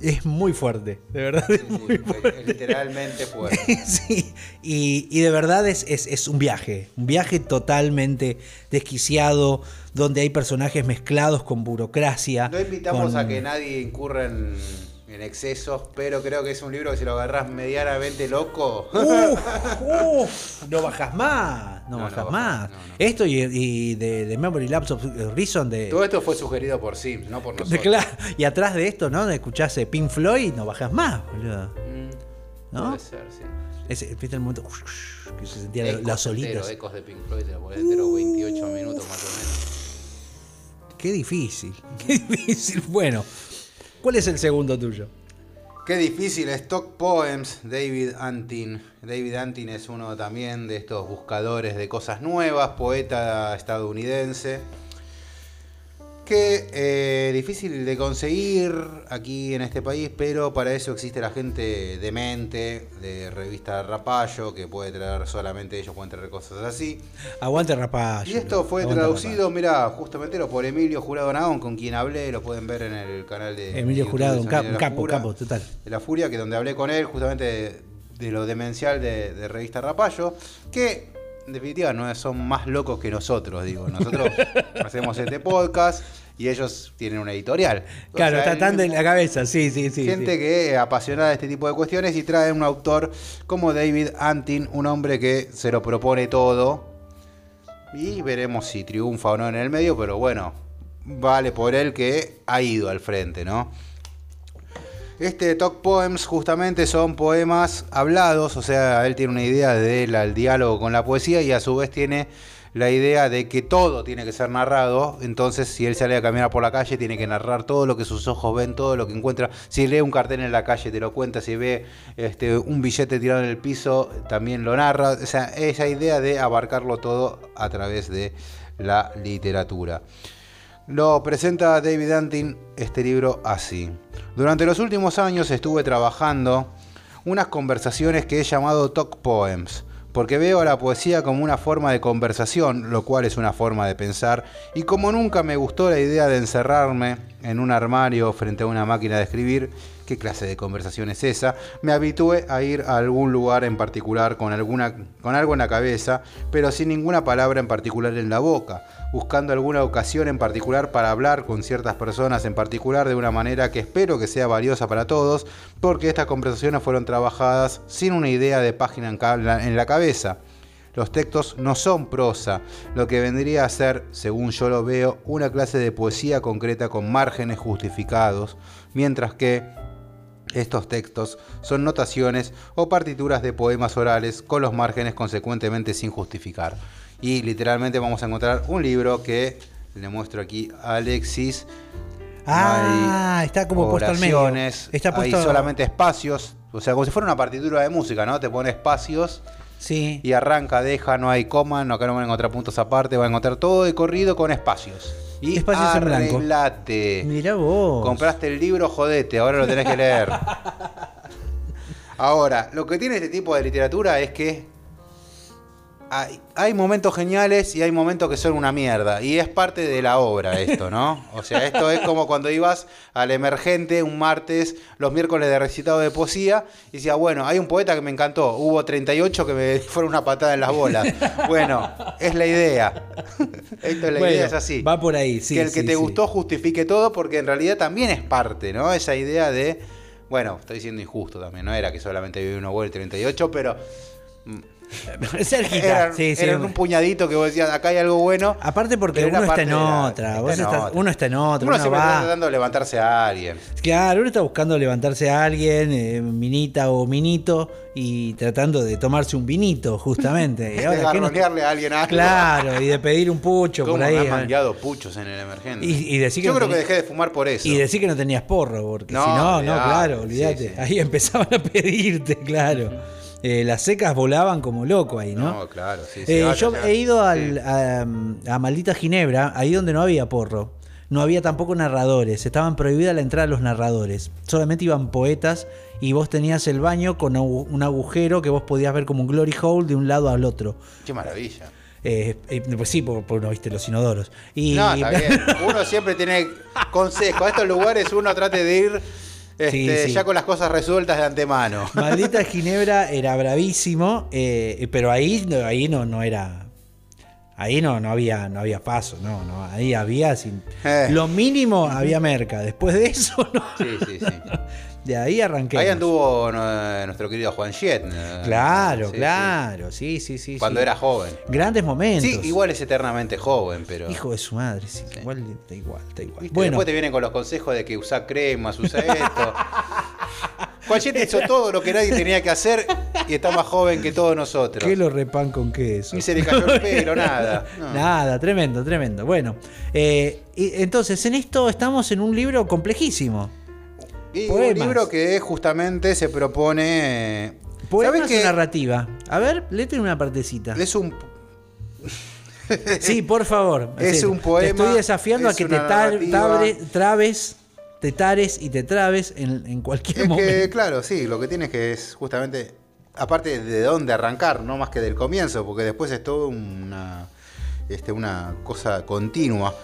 Es muy fuerte, de verdad es muy fuerte. literalmente fuerte. Sí, y, y de verdad es, es, es un viaje, un viaje totalmente desquiciado, donde hay personajes mezclados con burocracia. No invitamos con- a que nadie incurra en, en excesos, pero creo que es un libro que si lo agarrás medianamente loco. Uf, uf, no bajas más, no, bajas más. no. Esto y, y de, de Memory Labs of Reason de... Todo esto fue sugerido por Sims, no por nosotros. claro, y atrás de esto, ¿no? Escuchás eh, Pink Floyd, no bajas más, boludo. Mm, ¿No? Puede ser, sí. Ese, ¿Viste el momento que se sentían Ecos las entero, solitas? ecos de Pink Floyd, te lo ponés entero 28 minutos más o menos. Qué difícil, qué difícil. Bueno, ¿cuál es el segundo tuyo? Qué difícil, Stock Poems, David Antin. David Antin es uno también de estos buscadores de cosas nuevas, poeta estadounidense. Que eh, difícil de conseguir aquí en este país, pero para eso existe la gente demente de revista Rapallo, que puede traer solamente ellos, pueden traer cosas así. Aguante Rapallo. Y esto fue traducido, mira, justamente lo por Emilio Jurado Nahón, con quien hablé, lo pueden ver en el canal de. Emilio YouTube Jurado, un, cap- capo, capo, total. De la Furia, que donde hablé con él justamente de, de lo demencial de, de revista Rapallo, que en definitiva no son más locos que nosotros, digo. Nosotros hacemos este podcast y ellos tienen una editorial. Claro, está tan de la cabeza, sí, sí, sí. Gente sí. que es apasionada de este tipo de cuestiones y trae un autor como David Antin, un hombre que se lo propone todo. Y veremos si triunfa o no en el medio, pero bueno, vale por él que ha ido al frente, ¿no? Este Talk Poems justamente son poemas hablados, o sea, él tiene una idea del diálogo con la poesía y a su vez tiene la idea de que todo tiene que ser narrado, entonces si él sale a caminar por la calle tiene que narrar todo lo que sus ojos ven, todo lo que encuentra, si lee un cartel en la calle te lo cuenta, si ve este, un billete tirado en el piso también lo narra, o sea, esa idea de abarcarlo todo a través de la literatura. Lo presenta David Antin este libro así. Durante los últimos años estuve trabajando unas conversaciones que he llamado talk poems, porque veo a la poesía como una forma de conversación, lo cual es una forma de pensar, y como nunca me gustó la idea de encerrarme en un armario frente a una máquina de escribir, ¿qué clase de conversación es esa? Me habitué a ir a algún lugar en particular con, alguna, con algo en la cabeza, pero sin ninguna palabra en particular en la boca, buscando alguna ocasión en particular para hablar con ciertas personas en particular de una manera que espero que sea valiosa para todos, porque estas conversaciones fueron trabajadas sin una idea de página en la cabeza. Los textos no son prosa, lo que vendría a ser, según yo lo veo, una clase de poesía concreta con márgenes justificados, mientras que estos textos son notaciones o partituras de poemas orales con los márgenes consecuentemente sin justificar. Y literalmente vamos a encontrar un libro que le muestro aquí a Alexis. Ah, hay está como puesto al medio. Está puesto- Hay solamente espacios, o sea, como si fuera una partitura de música, ¿no? Te pone espacios Sí. y arranca, deja, no hay coma, no, acá no van a encontrar puntos aparte, van a encontrar todo de corrido con espacios. Y Espacios en blanco. arreglate. Mirá vos. Compraste el libro, jodete, ahora lo tenés que leer. Ahora, lo que tiene este tipo de literatura es que hay, hay momentos geniales y hay momentos que son una mierda. Y es parte de la obra esto, ¿no? O sea, esto es como cuando ibas al emergente un martes, los miércoles de recitado de poesía, y decía, bueno, hay un poeta que me encantó, hubo 38 que me fueron una patada en las bolas. Bueno, es la idea. Esto es la Bueno, idea, es así Va por ahí, sí. que el que te sí. gustó justifique todo, porque en realidad también es parte, ¿no? Esa idea de, bueno, estoy siendo injusto también, no era que solamente vive uno o el 38, pero mm, Cerquita, Eran, sí, sí. eran un puñadito que vos decías, acá hay algo bueno. Aparte porque uno está en otra, está vos en estás- otra. uno está en otra, Uno uno siempre está va. tratando de levantarse a alguien. Claro, uno está buscando levantarse a alguien, eh, minita o minito, y tratando de tomarse un vinito, justamente. Y de ahora, ¿qué no- a alguien algo. Claro, y de pedir un pucho ¿Cómo por ahí. me han eh. mangueado puchos en el emergente? Y- y decir que Yo no creo que dejé de fumar por eso. Y decir que no tenías porro, porque No, si no, no, claro, olvídate. sí. Ahí empezaban a pedirte, claro. Eh, las secas volaban como loco ahí, ¿no? No, claro, sí. sí, Eh, vaya, yo ya. he ido Sí. al- a, a Maldita Ginebra, ahí donde no había porro. No había tampoco narradores, estaban prohibida la entrada de los narradores. Solamente iban poetas y vos tenías el baño con un agujero que vos podías ver como un glory hole de un lado al otro. Qué maravilla. Eh, eh, pues sí, porque por no viste los inodoros. Y, No, está bien. Uno siempre tiene consejo. A estos lugares uno trate de ir este, Sí, sí. ya con las cosas resueltas de antemano. Maldita Ginebra era bravísimo, eh, pero ahí, no- ahí no, no era. Ahí no, no había, no había paso, no, no. Ahí había sin. Eh. Lo mínimo había merca. Después de eso, no. Sí, sí, sí. De ahí arranqué. Ahí anduvo eh, nuestro querido Juan Shet. eh, Claro, sí, sí. claro, sí, sí, sí. Cuando sí. era joven. Grandes momentos. Sí, igual es eternamente joven, pero. Hijo de su madre, sí, igual, está igual, está igual. ¿Viste? Bueno, Después te vienen con los consejos de que usa cremas, usa esto. Juan Shet hizo todo lo que nadie tenía que hacer y está más joven que todos nosotros. ¿qué lo repan con queso? Ni se le cayó el pelo, nada. No. Nada, tremendo, tremendo. Bueno, eh, entonces en esto estamos en un libro complejísimo. Y Poemas. un libro que justamente se propone. eh, Poemas ¿Sabes o qué? narrativa. A ver, léete una partecita. Es un. Sí, por favor. Es un poema, Te estoy desafiando a que te tar- tabre- trabes, te tares y te trabes en, en cualquier Es momento. que, claro, sí, lo que tienes que es justamente. Aparte de dónde arrancar, no más que del comienzo, porque después es todo una. Este, una cosa continua.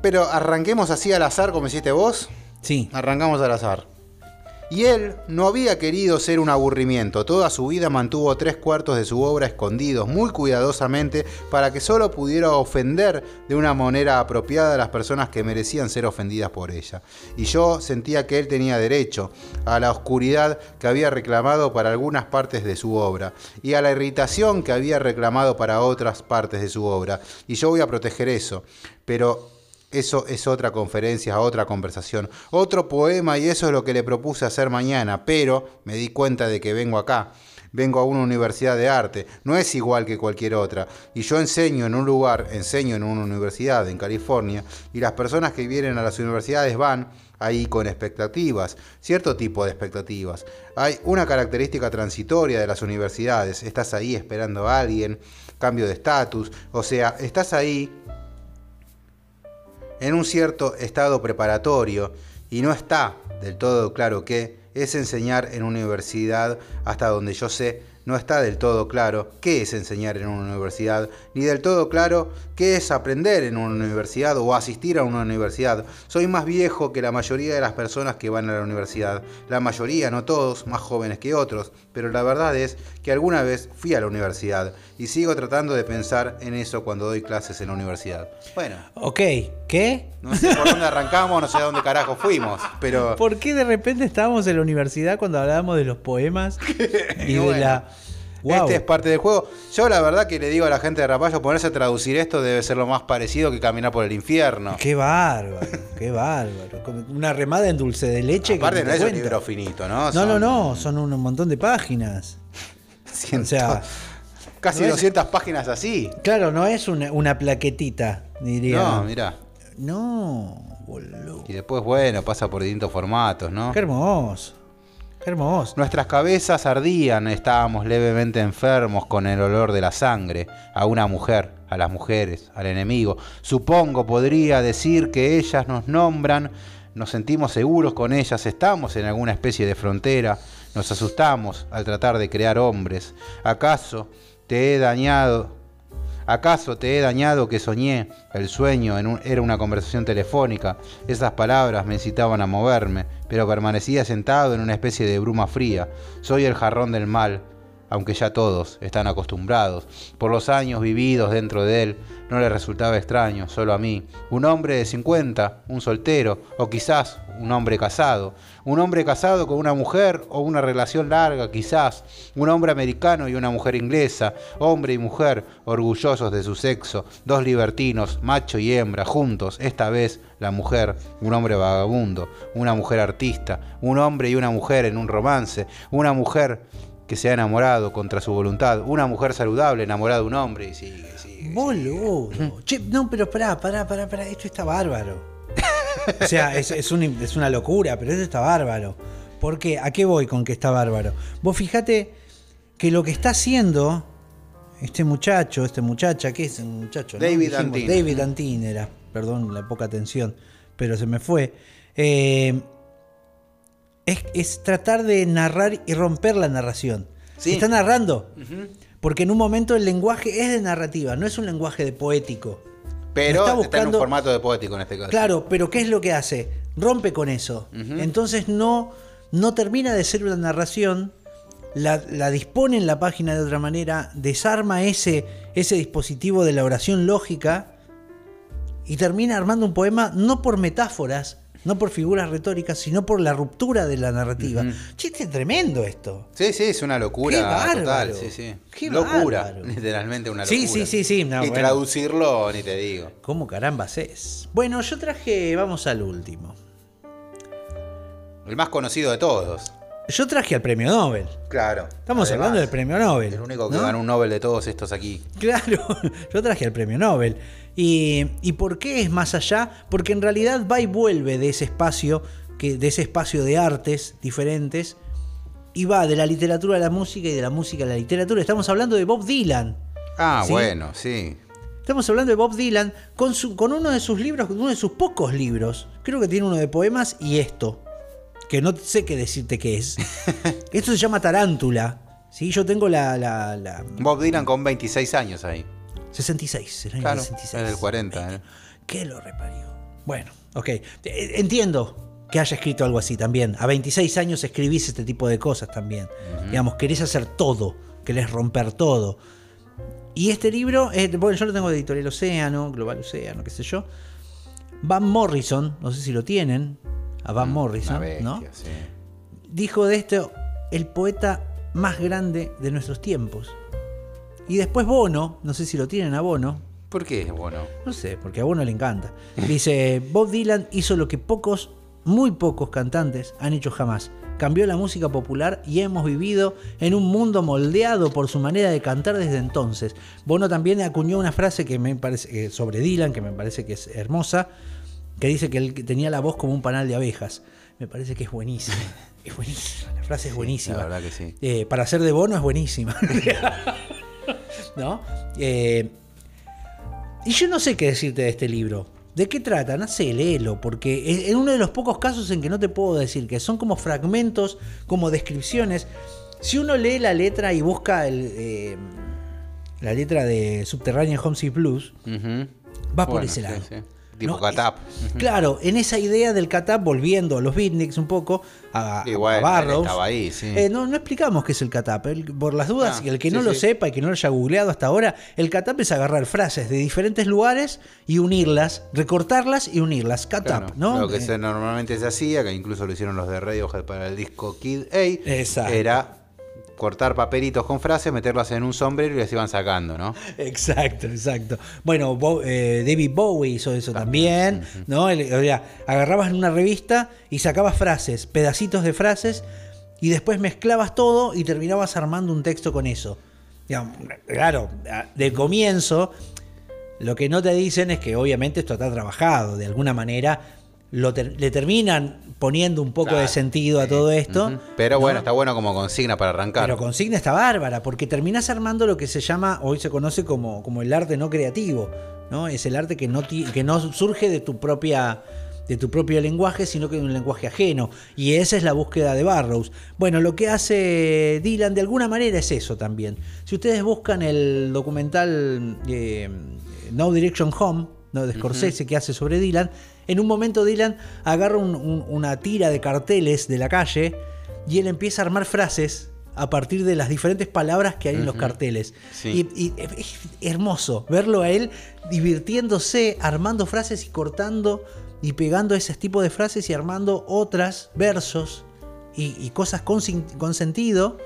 Pero arranquemos así al azar, como hiciste vos. Sí. Arrancamos al azar. Y él no había querido ser un aburrimiento. Toda su vida mantuvo tres cuartos de su obra escondidos muy cuidadosamente para que solo pudiera ofender de una manera apropiada a las personas que merecían ser ofendidas por ella. Y yo sentía que él tenía derecho a la oscuridad que había reclamado para algunas partes de su obra y a la irritación que había reclamado para otras partes de su obra. Y yo voy a proteger eso. Pero eso es otra conferencia, otra conversación, otro poema y eso es lo que le propuse hacer mañana, pero me di cuenta de que vengo acá. Vengo a una universidad de arte, no es igual que cualquier otra. Y yo enseño en un lugar, enseño en una universidad en California, y las personas que vienen a las universidades van ahí con expectativas, cierto tipo de expectativas. Hay una característica transitoria de las universidades, estás ahí esperando a alguien, cambio de estatus, o sea, estás ahí en un cierto estado preparatorio y no está del todo claro qué es enseñar en universidad hasta donde yo sé no está del todo claro qué es enseñar en una universidad, ni del todo claro qué es aprender en una universidad o asistir a una universidad. Soy más viejo que la mayoría de las personas que van a la universidad. La mayoría, no todos, más jóvenes que otros, pero la verdad es que alguna vez fui a la universidad y sigo tratando de pensar en eso cuando doy clases en la universidad. Bueno, Ok, ¿qué? no sé por dónde arrancamos, no sé a dónde carajo fuimos, pero... ¿Por qué de repente estábamos en la universidad cuando hablábamos de los poemas y de Bueno. la... Wow. Este es parte del juego. Yo la verdad que le digo a la gente de Rapallo, ponerse a traducir esto debe ser lo más parecido que caminar por el infierno. Qué bárbaro, qué bárbaro. Una remada en dulce de leche. que Aparte ni no es un libro finito, ¿no? No, Son no, no, son un montón de páginas. O sea, casi no es- 200 páginas así. claro, no es una, una plaquetita, diría. No, mirá. No, boludo. Y después, bueno, pasa por distintos formatos, ¿no? Qué hermoso. Hermoso. Nuestras cabezas ardían, estábamos levemente enfermos con el olor de la sangre, a una mujer, a las mujeres, al enemigo. Supongo podría decir que ellas nos nombran, nos sentimos seguros con ellas, estamos en alguna especie de frontera, nos asustamos al tratar de crear hombres. ¿Acaso te he dañado? ¿Acaso te he dañado que soñé? El sueño en un- era una conversación telefónica. Esas palabras me incitaban a moverme, pero permanecía sentado en una especie de bruma fría. Soy el jarrón del mal, aunque ya todos están acostumbrados. Por los años vividos dentro de él, no le resultaba extraño, solo a mí. Un hombre de 50, un soltero, o quizás un hombre casado. Un hombre casado con una mujer o una relación larga quizás. Un hombre americano y una mujer inglesa. Hombre y mujer orgullosos de su sexo. Dos libertinos, macho y hembra, juntos. Esta vez la mujer, un hombre vagabundo. Una mujer artista. Un hombre y una mujer en un romance. Una mujer que se ha enamorado contra su voluntad. Una mujer saludable enamorada de un hombre y sigue, sigue. Boludo. Che, no, pero pará, pará, pará, pará. Esto está bárbaro. O sea, es, es, un- es una locura, pero esto está bárbaro. ¿Por qué? ¿A qué voy con que está bárbaro? Vos fijate que lo que está haciendo este muchacho, este muchacha, ¿qué es un muchacho? David Antin. David Antin era, perdón la poca atención, pero se me fue. Eh, es, es tratar de narrar y romper la narración. Sí. Está narrando. Porque en un momento el lenguaje es de narrativa, no es un lenguaje de poético. Pero Está está, en un buscando- formato de poético en este caso. Claro, pero ¿qué es lo que hace? Rompe con eso. Entonces no, no termina de ser una narración, la, la dispone en la página de otra manera, desarma ese, ese dispositivo de la oración lógica y termina armando un poema no por metáforas, no por figuras retóricas, sino por la ruptura de la narrativa. Chiste tremendo esto. Sí, sí, es una locura Qué bárbaro. total. Sí, sí. Qué locura, bárbaro. literalmente una Sí, locura. sí, sí, sí, no, y bueno. traducirlo, ni te digo. ¿Cómo carambas es? Bueno, yo traje, vamos al último. El más conocido de todos. Yo traje al premio Nobel. Claro. Estamos Además, hablando del premio Nobel. El único que ¿no? ganó un Nobel de todos estos aquí. Claro, yo traje al premio Nobel. Y, ¿Y por qué es más allá? Porque en realidad va y vuelve de ese espacio, que, de ese espacio de artes diferentes, y va de la literatura a la música y de la música a la literatura. Estamos hablando de Bob Dylan. Ah, ¿Sí? bueno, sí. Estamos hablando de Bob Dylan con, su, con uno de sus libros, uno de sus pocos libros. Creo que tiene uno de poemas y esto, que no sé qué decirte qué es. esto se llama Tarántula. ¿sí? Yo tengo la, la, la Bob Dylan con 26 años ahí. 66, el año Claro, 66. es del 40. ¿eh? ¿Qué lo reparió? Bueno, ok. Eh, Entiendo que haya escrito algo así también. A 26 años escribís este tipo de cosas también. Digamos, querés hacer todo, querés romper todo. Y este libro, eh, bueno, yo lo tengo de Editorial Océano, Global Océano, qué sé yo. Van Morrison, no sé si lo tienen, a Van Morrison, Una bestia, ¿no? sí. dijo de esto el poeta más grande de nuestros tiempos. Y después Bono, no sé si lo tienen a Bono, ¿Por qué? Bueno. no sé, porque a Bono le encanta. Dice, Bob Dylan hizo lo que pocos, muy pocos cantantes han hecho jamás. Cambió la música popular y hemos vivido en un mundo moldeado por su manera de cantar desde entonces. Bono también acuñó una frase que me parece eh, sobre Dylan, que me parece que es hermosa, que dice que él tenía la voz como un panal de abejas. Me parece que es buenísima. Es buenísima, la frase es buenísima. la verdad que sí. Eh, para ser de Bono es buenísima. ¿No? Eh, y yo no sé qué decirte de este libro. ¿De qué trata? No sé, léelo, porque es uno de los pocos casos en que no te puedo decir, que son como fragmentos, como descripciones. Si uno lee la letra y busca el, eh, la letra de Subterranean Homesick Blues, Ujú. va por ese sí, lado. sí. Tipo ¿no? Catap. Es- Claro, en esa idea del Catap, volviendo a los beatniks un poco, a, Y a Barrows. ahí, sí. Eh, no, no explicamos qué es el Catap. por las dudas, Ah, y el que sí, no lo sí. sepa y que no lo haya googleado hasta ahora, el Catap es agarrar frases de diferentes lugares y unirlas, recortarlas y unirlas. Catap, Claro, ¿no? Lo que Eh, se, normalmente se hacía, que incluso lo hicieron los de Radiohead para el disco Kid A, Exacto. era cortar papelitos con frases, meterlas en un sombrero y las iban sacando, ¿no? Exacto, exacto. Bueno, Bo- eh, David Bowie hizo eso también, ¿no? O sea, agarrabas en una revista y sacabas frases, pedacitos de frases, y después mezclabas todo y terminabas armando un texto con eso. Claro, de comienzo, lo que no te dicen es que obviamente esto está trabajado, de alguna manera lo ter- le terminan poniendo un poco de sentido a todo esto. Pero ¿no? bueno, está bueno como consigna para arrancar. Pero consigna está bárbara, porque terminás armando lo que se llama, hoy se conoce como, como el arte no creativo, ¿no? Es el arte que no, que no surge de tu propia de tu propio lenguaje, sino que de un lenguaje ajeno. Y esa es la búsqueda de Barrows. Bueno, lo que hace Dylan de alguna manera es eso también. Si ustedes buscan el documental eh, No Direction Home, ¿no? de Scorsese, que hace sobre Dylan, en un momento Dylan agarra un- un- una tira de carteles de la calle y él empieza a armar frases a partir de las diferentes palabras que hay en los carteles. Sí. Y, y es hermoso verlo a él divirtiéndose, armando frases y cortando y pegando ese tipo de frases y armando otras, versos y, cosas con, con, sentido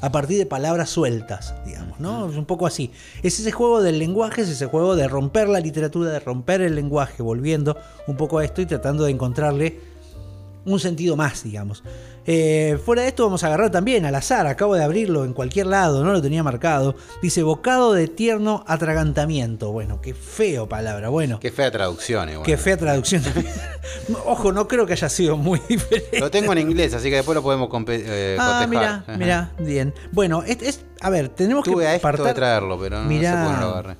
a partir de palabras sueltas, digamos, ¿no? Es un poco así. Es ese juego del lenguaje, es ese juego de romper la literatura, de romper el lenguaje, volviendo un poco a esto y tratando de encontrarle un sentido más, digamos. Eh, fuera de esto vamos a agarrar también al azar, acabo de abrirlo en cualquier lado, no lo tenía marcado. Dice bocado de tierno atragantamiento. Bueno, qué feo palabra, bueno. Qué fea traducción, igual. Qué fea traducción. Ojo, no creo que haya sido muy diferente. Lo tengo en inglés, así que después lo podemos eh, Ah, mira, mira, bien. Bueno, es, a ver, tenemos Tuve que a esto de traerlo, pero no, sé cómo lo agarré.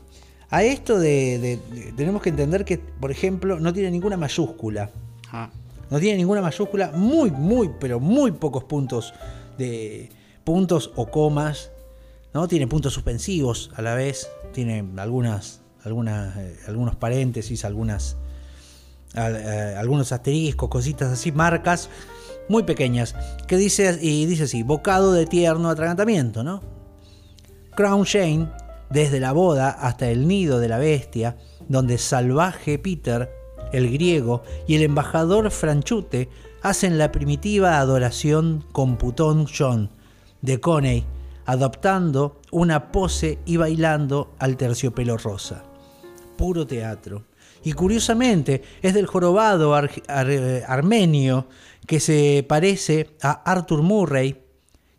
A esto de, Tenemos que entender que, por ejemplo, no tiene ninguna mayúscula. Ah. No tiene ninguna mayúscula, muy, muy, pero muy pocos puntos de puntos o comas. ¿no? Tiene puntos suspensivos a la vez. Tiene algunas, algunas, eh, algunos paréntesis, algunas, eh, algunos asteriscos, cositas así, marcas muy pequeñas. Que dice, y dice así, bocado de tierno atragantamiento, ¿no? Crown Shane, desde la boda hasta el nido de la bestia, donde salvaje Peter el griego y el embajador Franchute hacen la primitiva adoración con Putón John de Coney, adoptando una pose y bailando al terciopelo rosa. Puro teatro. Y curiosamente es del jorobado armenio que se parece a Arthur Murray,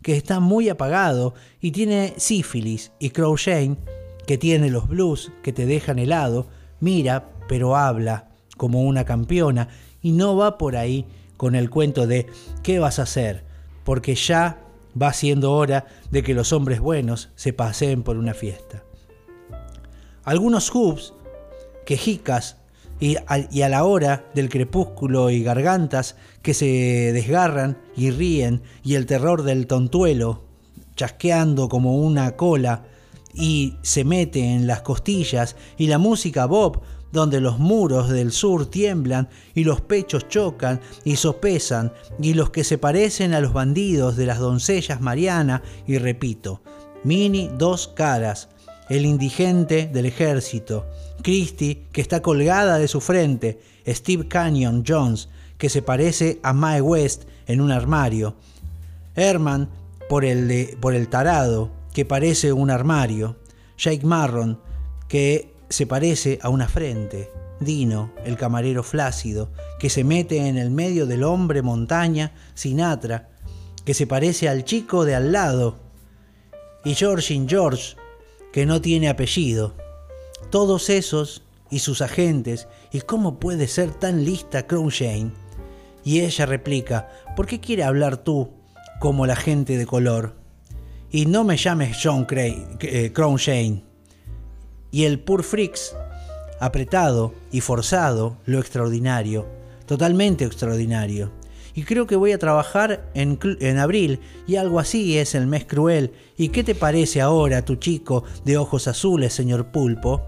que está muy apagado y tiene sífilis, y Shane, que tiene los blues que te dejan helado, mira pero habla como una campeona y no va por ahí con el cuento de ¿qué vas a hacer? Porque ya va siendo hora de que los hombres buenos se paseen por una fiesta. Algunos hoops, quejicas y a la hora del crepúsculo y gargantas que se desgarran y ríen y el terror del tontuelo chasqueando como una cola y se mete en las costillas y la música bob donde los muros del sur tiemblan y los pechos chocan y sopesan, y los que se parecen a los bandidos de las doncellas Mariana, y repito, Mini dos caras, el indigente del ejército, Christie, que está colgada de su frente, Steve Canyon Jones, que se parece a Mae West en un armario, Herman, por el, por el tarado, que parece un armario, Jake Marron, que se parece a una frente. Dino, el camarero flácido, que se mete en el medio del hombre montaña, Sinatra, que se parece al chico de al lado. Y Georgin George, que no tiene apellido. Todos esos y sus agentes, ¿y cómo puede ser tan lista Shane? Y ella replica, ¿por qué quiere hablar tú como la gente de color? Y no me llames John Cray, eh, y el Pur Freaks, apretado y forzado, lo extraordinario, totalmente extraordinario. Y creo que voy a trabajar en, en, abril y algo así es el mes cruel. ¿Y qué te parece ahora, tu chico de ojos azules, señor Pulpo?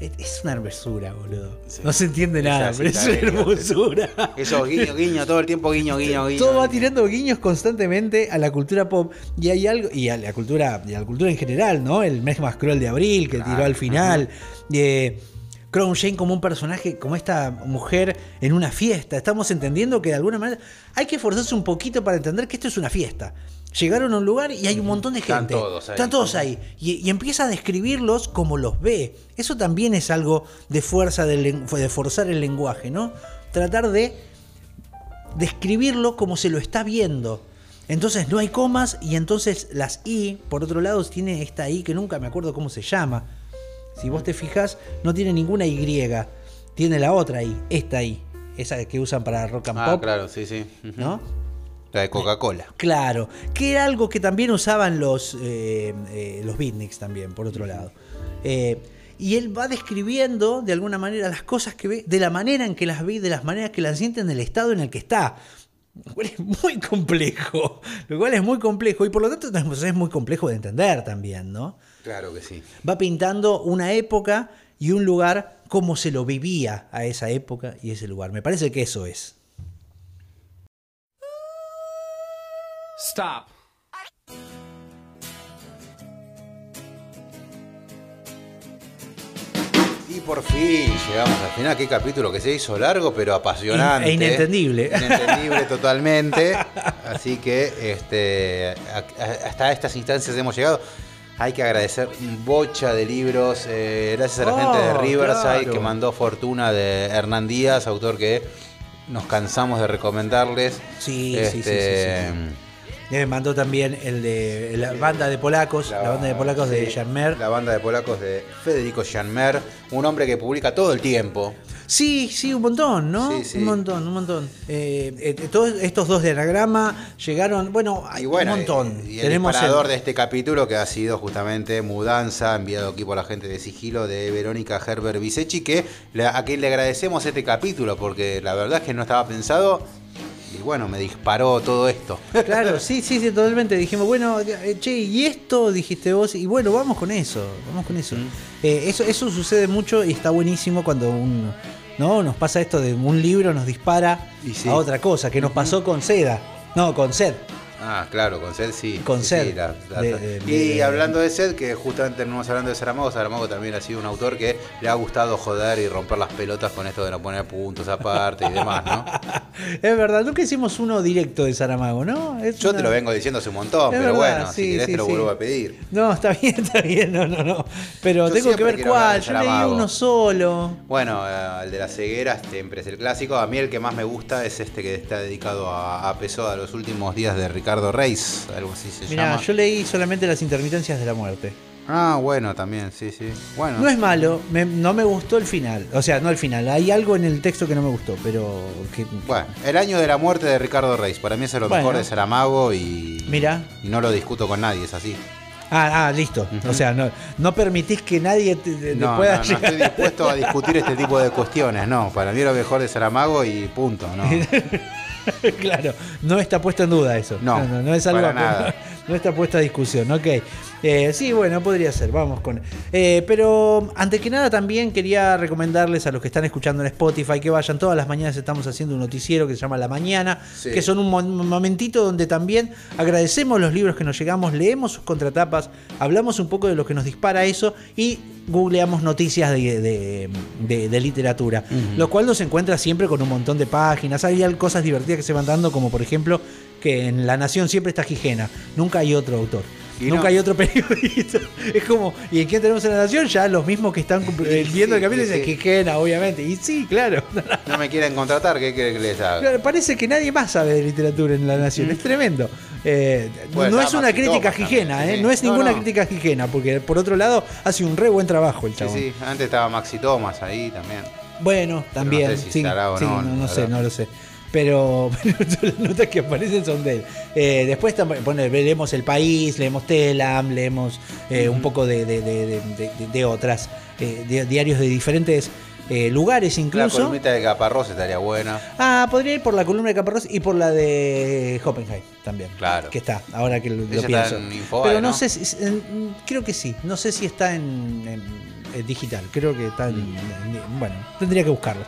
Es una hermosura, boludo. No se entiende nada, pero es una hermosura. Eso, guiño, guiño, todo el tiempo guiño, guiño, guiño. Todo va tirando guiños constantemente a la cultura pop. Y hay algo, y a la cultura, y a la cultura en general, ¿no? El mes más cruel de abril que tiró al final. Eh, Crown Jane como un personaje, como esta mujer en una fiesta. Estamos entendiendo que de alguna manera hay que esforzarse un poquito para entender que esto es una fiesta llegaron a un lugar y hay un montón de gente. Están todos ahí. Y, empieza a describirlos como los ve. Eso también es algo de fuerza, de forzar el lenguaje, ¿no? Tratar de describirlo como se lo está viendo. Entonces no hay comas y entonces las I, por otro lado, tiene esta I que nunca me acuerdo cómo se llama. Si vos te fijas, no tiene ninguna Y. Tiene la otra I, esta I. Esa que usan para rock and ah, pop. claro, sí, sí. ¿No? La de Coca-Cola. Claro, que era algo que también usaban los, eh, eh, los beatniks también, por otro lado. Eh, y él va describiendo de alguna manera las cosas que ve, de la manera en que las ve, de las maneras que las sienten, del estado en el que está. Lo cual es muy complejo. Lo cual es muy complejo. Y por lo tanto es muy complejo de entender también, ¿no? Claro que sí. Va pintando una época y un lugar como se lo vivía a esa época y ese lugar. Me parece que eso es. Stop. Y por fin llegamos al final. Qué capítulo que se hizo largo, pero apasionante. E inentendible. Inentendible totalmente. Así que este, hasta estas instancias hemos llegado. Hay que agradecer bocha de libros. Eh, gracias a la gente de Oh, Riverside claro. que mandó Fortuna de Hernán Díaz, autor que nos cansamos de recomendarles. Sí, sí, sí, Este, sí, Me mandó también el de la banda de polacos, la, banda de polacos de sí, Janmer. La banda de polacos de Federico Janmer, un hombre que publica todo el tiempo. Sí, sí, un montón, ¿no? Sí, sí. Un montón, un montón. Eh, eh, todos estos dos de anagrama llegaron, bueno, hay bueno, un montón. y el Tenemos disparador el- de este capítulo que ha sido justamente Mudanza, enviado aquí por la gente de Sigilo de Verónica Gerber Visechi, que a quien le agradecemos este capítulo, porque la verdad es que no estaba pensado. Y bueno, me disparó todo esto. Claro, sí, sí, sí, totalmente. Dijimos, bueno, eh, che, y esto dijiste vos, y bueno, vamos con eso, vamos con eso. Eh, eso, eso sucede mucho y está buenísimo cuando un, ¿no? nos pasa esto de un libro nos dispara sí. a otra cosa, que nos pasó con Seda, no, con Sed. Ah, claro, con Sed sí. Con sí, Sed. sí, la- la- De- de- y de- hablando de Sed, que justamente terminamos hablando de Saramago, Saramago también ha sido un autor que le ha gustado joder y romper las pelotas con esto de no poner puntos aparte y demás, ¿no? Es verdad, nunca hicimos uno directo de Saramago, ¿no? Es Yo te lo vengo diciendo hace un montón, Es pero verdad, bueno, sí, si querés sí, te lo sí. vuelvo a pedir. No, está bien, está bien, no, no, no. Pero Yo tengo que ver cuál, yo leí Saramago. uno solo. Bueno, eh, el de la ceguera siempre es el clásico. A mí el que más me gusta es este que está dedicado a, a Pessoa, los últimos días de Ricardo Reis, algo así se Mirá, llama. yo leí solamente las intermitencias de la muerte. Ah, bueno, también, sí, sí. Bueno, No es malo, me- no me gustó el final. O sea, no el final, hay algo en el texto que no me gustó, pero que, bueno, el año de la muerte de Ricardo Reis. Para mí es lo Bueno. mejor de Saramago y, Mirá. y no lo discuto con nadie, es así. Ah, ah, listo. O sea, no, no permitís que nadie te, te- te No, pueda no, no llegar. estoy dispuesto a discutir este tipo de cuestiones, no. Para mí es lo mejor de Saramago y punto, ¿no? claro, no está puesto en duda eso. No, no, no es algo para nada. No está puesta a discusión, ok. Eh, sí, bueno, podría ser, vamos con. Eh, pero antes que nada también quería recomendarles a los que están escuchando en Spotify que vayan todas las mañanas estamos haciendo un noticiero que se llama La Mañana, Sí. que son un mo- momentito donde también agradecemos los libros que nos llegamos, leemos sus contratapas, hablamos un poco de lo que nos dispara eso y googleamos noticias de, de- de- de literatura, lo cual nos encuentra siempre con un montón de páginas, hay cosas divertidas que se van dando como por ejemplo que en La Nación siempre está Gijena, nunca hay otro autor. Y Nunca no. hay otro periodista. Es como, ¿y en quién tenemos en la nación? Ya los mismos que están eh, viendo el Sí, capítulo sí, dicen sí. Obviamente. Y sí, claro. No me quieren contratar, ¿qué quieren que les haga? Claro, Parece que nadie más sabe de literatura en la nación. Es tremendo. Eh, Bueno, no es una crítica Gijena, también, ¿eh? sí, No es no, ninguna no. crítica Gijena, porque por otro lado hace un re buen trabajo el Sí, chabón. sí, antes estaba Maxi Thomas ahí también. Bueno, también. no sé si sí, sí, no, no, sé, no lo sé. Pero, pero las notas que aparecen son de él. Eh, después bueno, leemos El País, leemos Telam, leemos eh, un poco de, de- de- de- de- de otras, eh, di- diarios de diferentes eh, lugares La incluso. columnita de Caparrós estaría buena. Ah, podría ir por la columna de Caparrós y por la de Hoppenheim también. Claro. Que está, ahora que lo, lo pienso. en Infobae, Pero no, ¿no? sé si, creo que sí. No sé si está en, en- en digital. Creo que está en, Mm. en- bueno, tendría que buscarlo.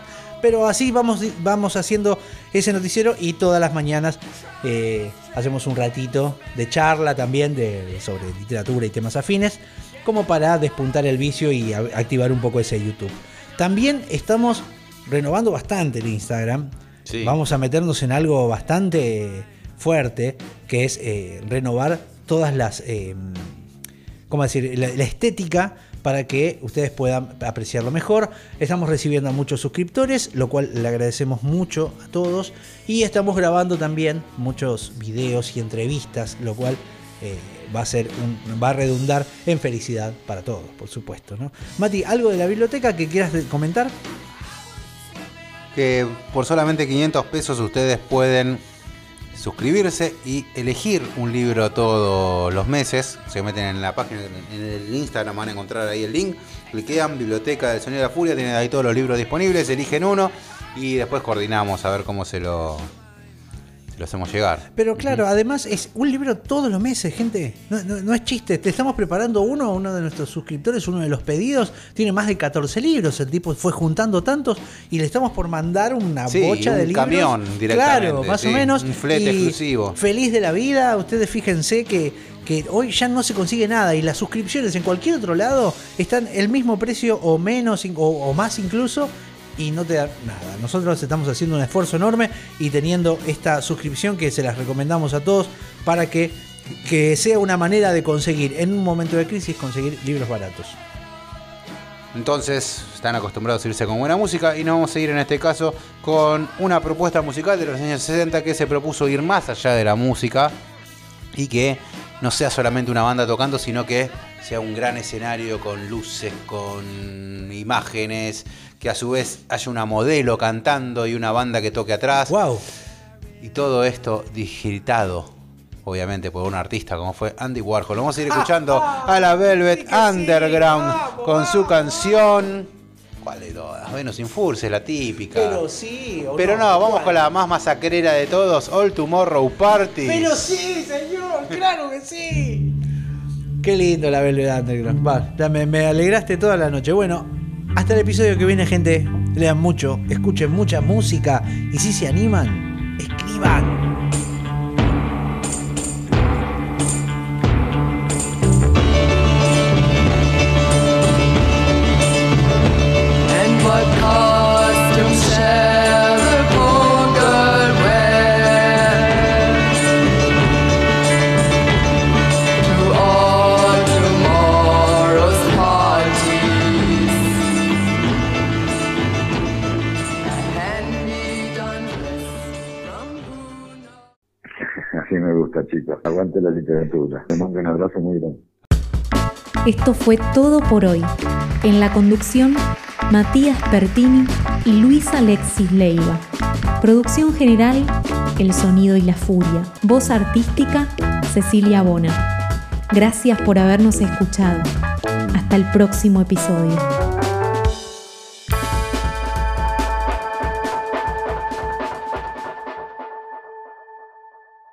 Pero así vamos, vamos haciendo ese noticiero y todas las mañanas eh, hacemos un ratito de charla también de, sobre literatura y temas afines, como para despuntar el vicio y a- activar un poco ese YouTube. También estamos renovando bastante el Instagram. Sí. Vamos a meternos en algo bastante fuerte, que es eh, renovar todas las, eh, ¿cómo decir? La, la estética para que ustedes puedan apreciarlo mejor. Estamos recibiendo a muchos suscriptores, lo cual le agradecemos mucho a todos. Y estamos grabando también muchos videos y entrevistas, lo cual eh, va a ser va a redundar en felicidad para todos, por supuesto. ¿no? Mati, ¿algo de la biblioteca que quieras comentar? Que por solamente 500 pesos ustedes pueden suscribirse y elegir un libro todos los meses. Se meten en la página, en el Instagram van a encontrar ahí el link. Cliquean, Biblioteca del Sonido de la Furia, tienen ahí todos los libros disponibles, eligen uno y después coordinamos a ver cómo se lo, se lo hacemos llegar. Pero claro, además es un libro todos los meses, gente. No, no- no es chiste. Te estamos preparando uno, uno de nuestros suscriptores, uno de los pedidos. Tiene más de 14 libros. El tipo fue juntando tantos y le estamos por mandar una Sí, bocha un de libros. camión directamente, Claro, más sí, o menos. un flete exclusivo. Feliz de la vida. Ustedes fíjense que que hoy ya no se consigue nada y las suscripciones en cualquier otro lado están el mismo precio o menos o, más incluso y no te da nada. Nosotros estamos haciendo un esfuerzo enorme y teniendo esta suscripción que se las recomendamos a todos para que, que sea una manera de conseguir en un momento de crisis conseguir libros baratos. Entonces, están acostumbrados a irse con buena música y nos vamos a ir en este caso con una propuesta musical de los años 60 que se propuso ir más allá de la música y que no sea solamente una banda tocando, sino que sea un gran escenario con luces, con imágenes, que a su vez haya una modelo cantando y una banda que toque atrás. ¡Wow! Y todo esto digitado obviamente por un artista como fue Andy Warhol. Vamos a ir escuchando a la Velvet Underground con su canción. ¿Cuál de todas? Bueno, sin Furce, la típica. Pero sí. Pero no, vamos con la más masacrera de todos, All Tomorrow Party. Pero sí, señor, claro que sí. Qué lindo la Velvet Underground. Va, me, me alegraste toda la noche. Bueno, hasta el episodio que viene, gente. Lean mucho, escuchen mucha música y si se animan, escriban. Esto fue todo por hoy. En la conducción, Matías Pertini y Luis Alexis Leiva. Producción general, El Sonido y la Furia. Voz artística, Cecilia Bona. Gracias por habernos escuchado. Hasta el próximo episodio.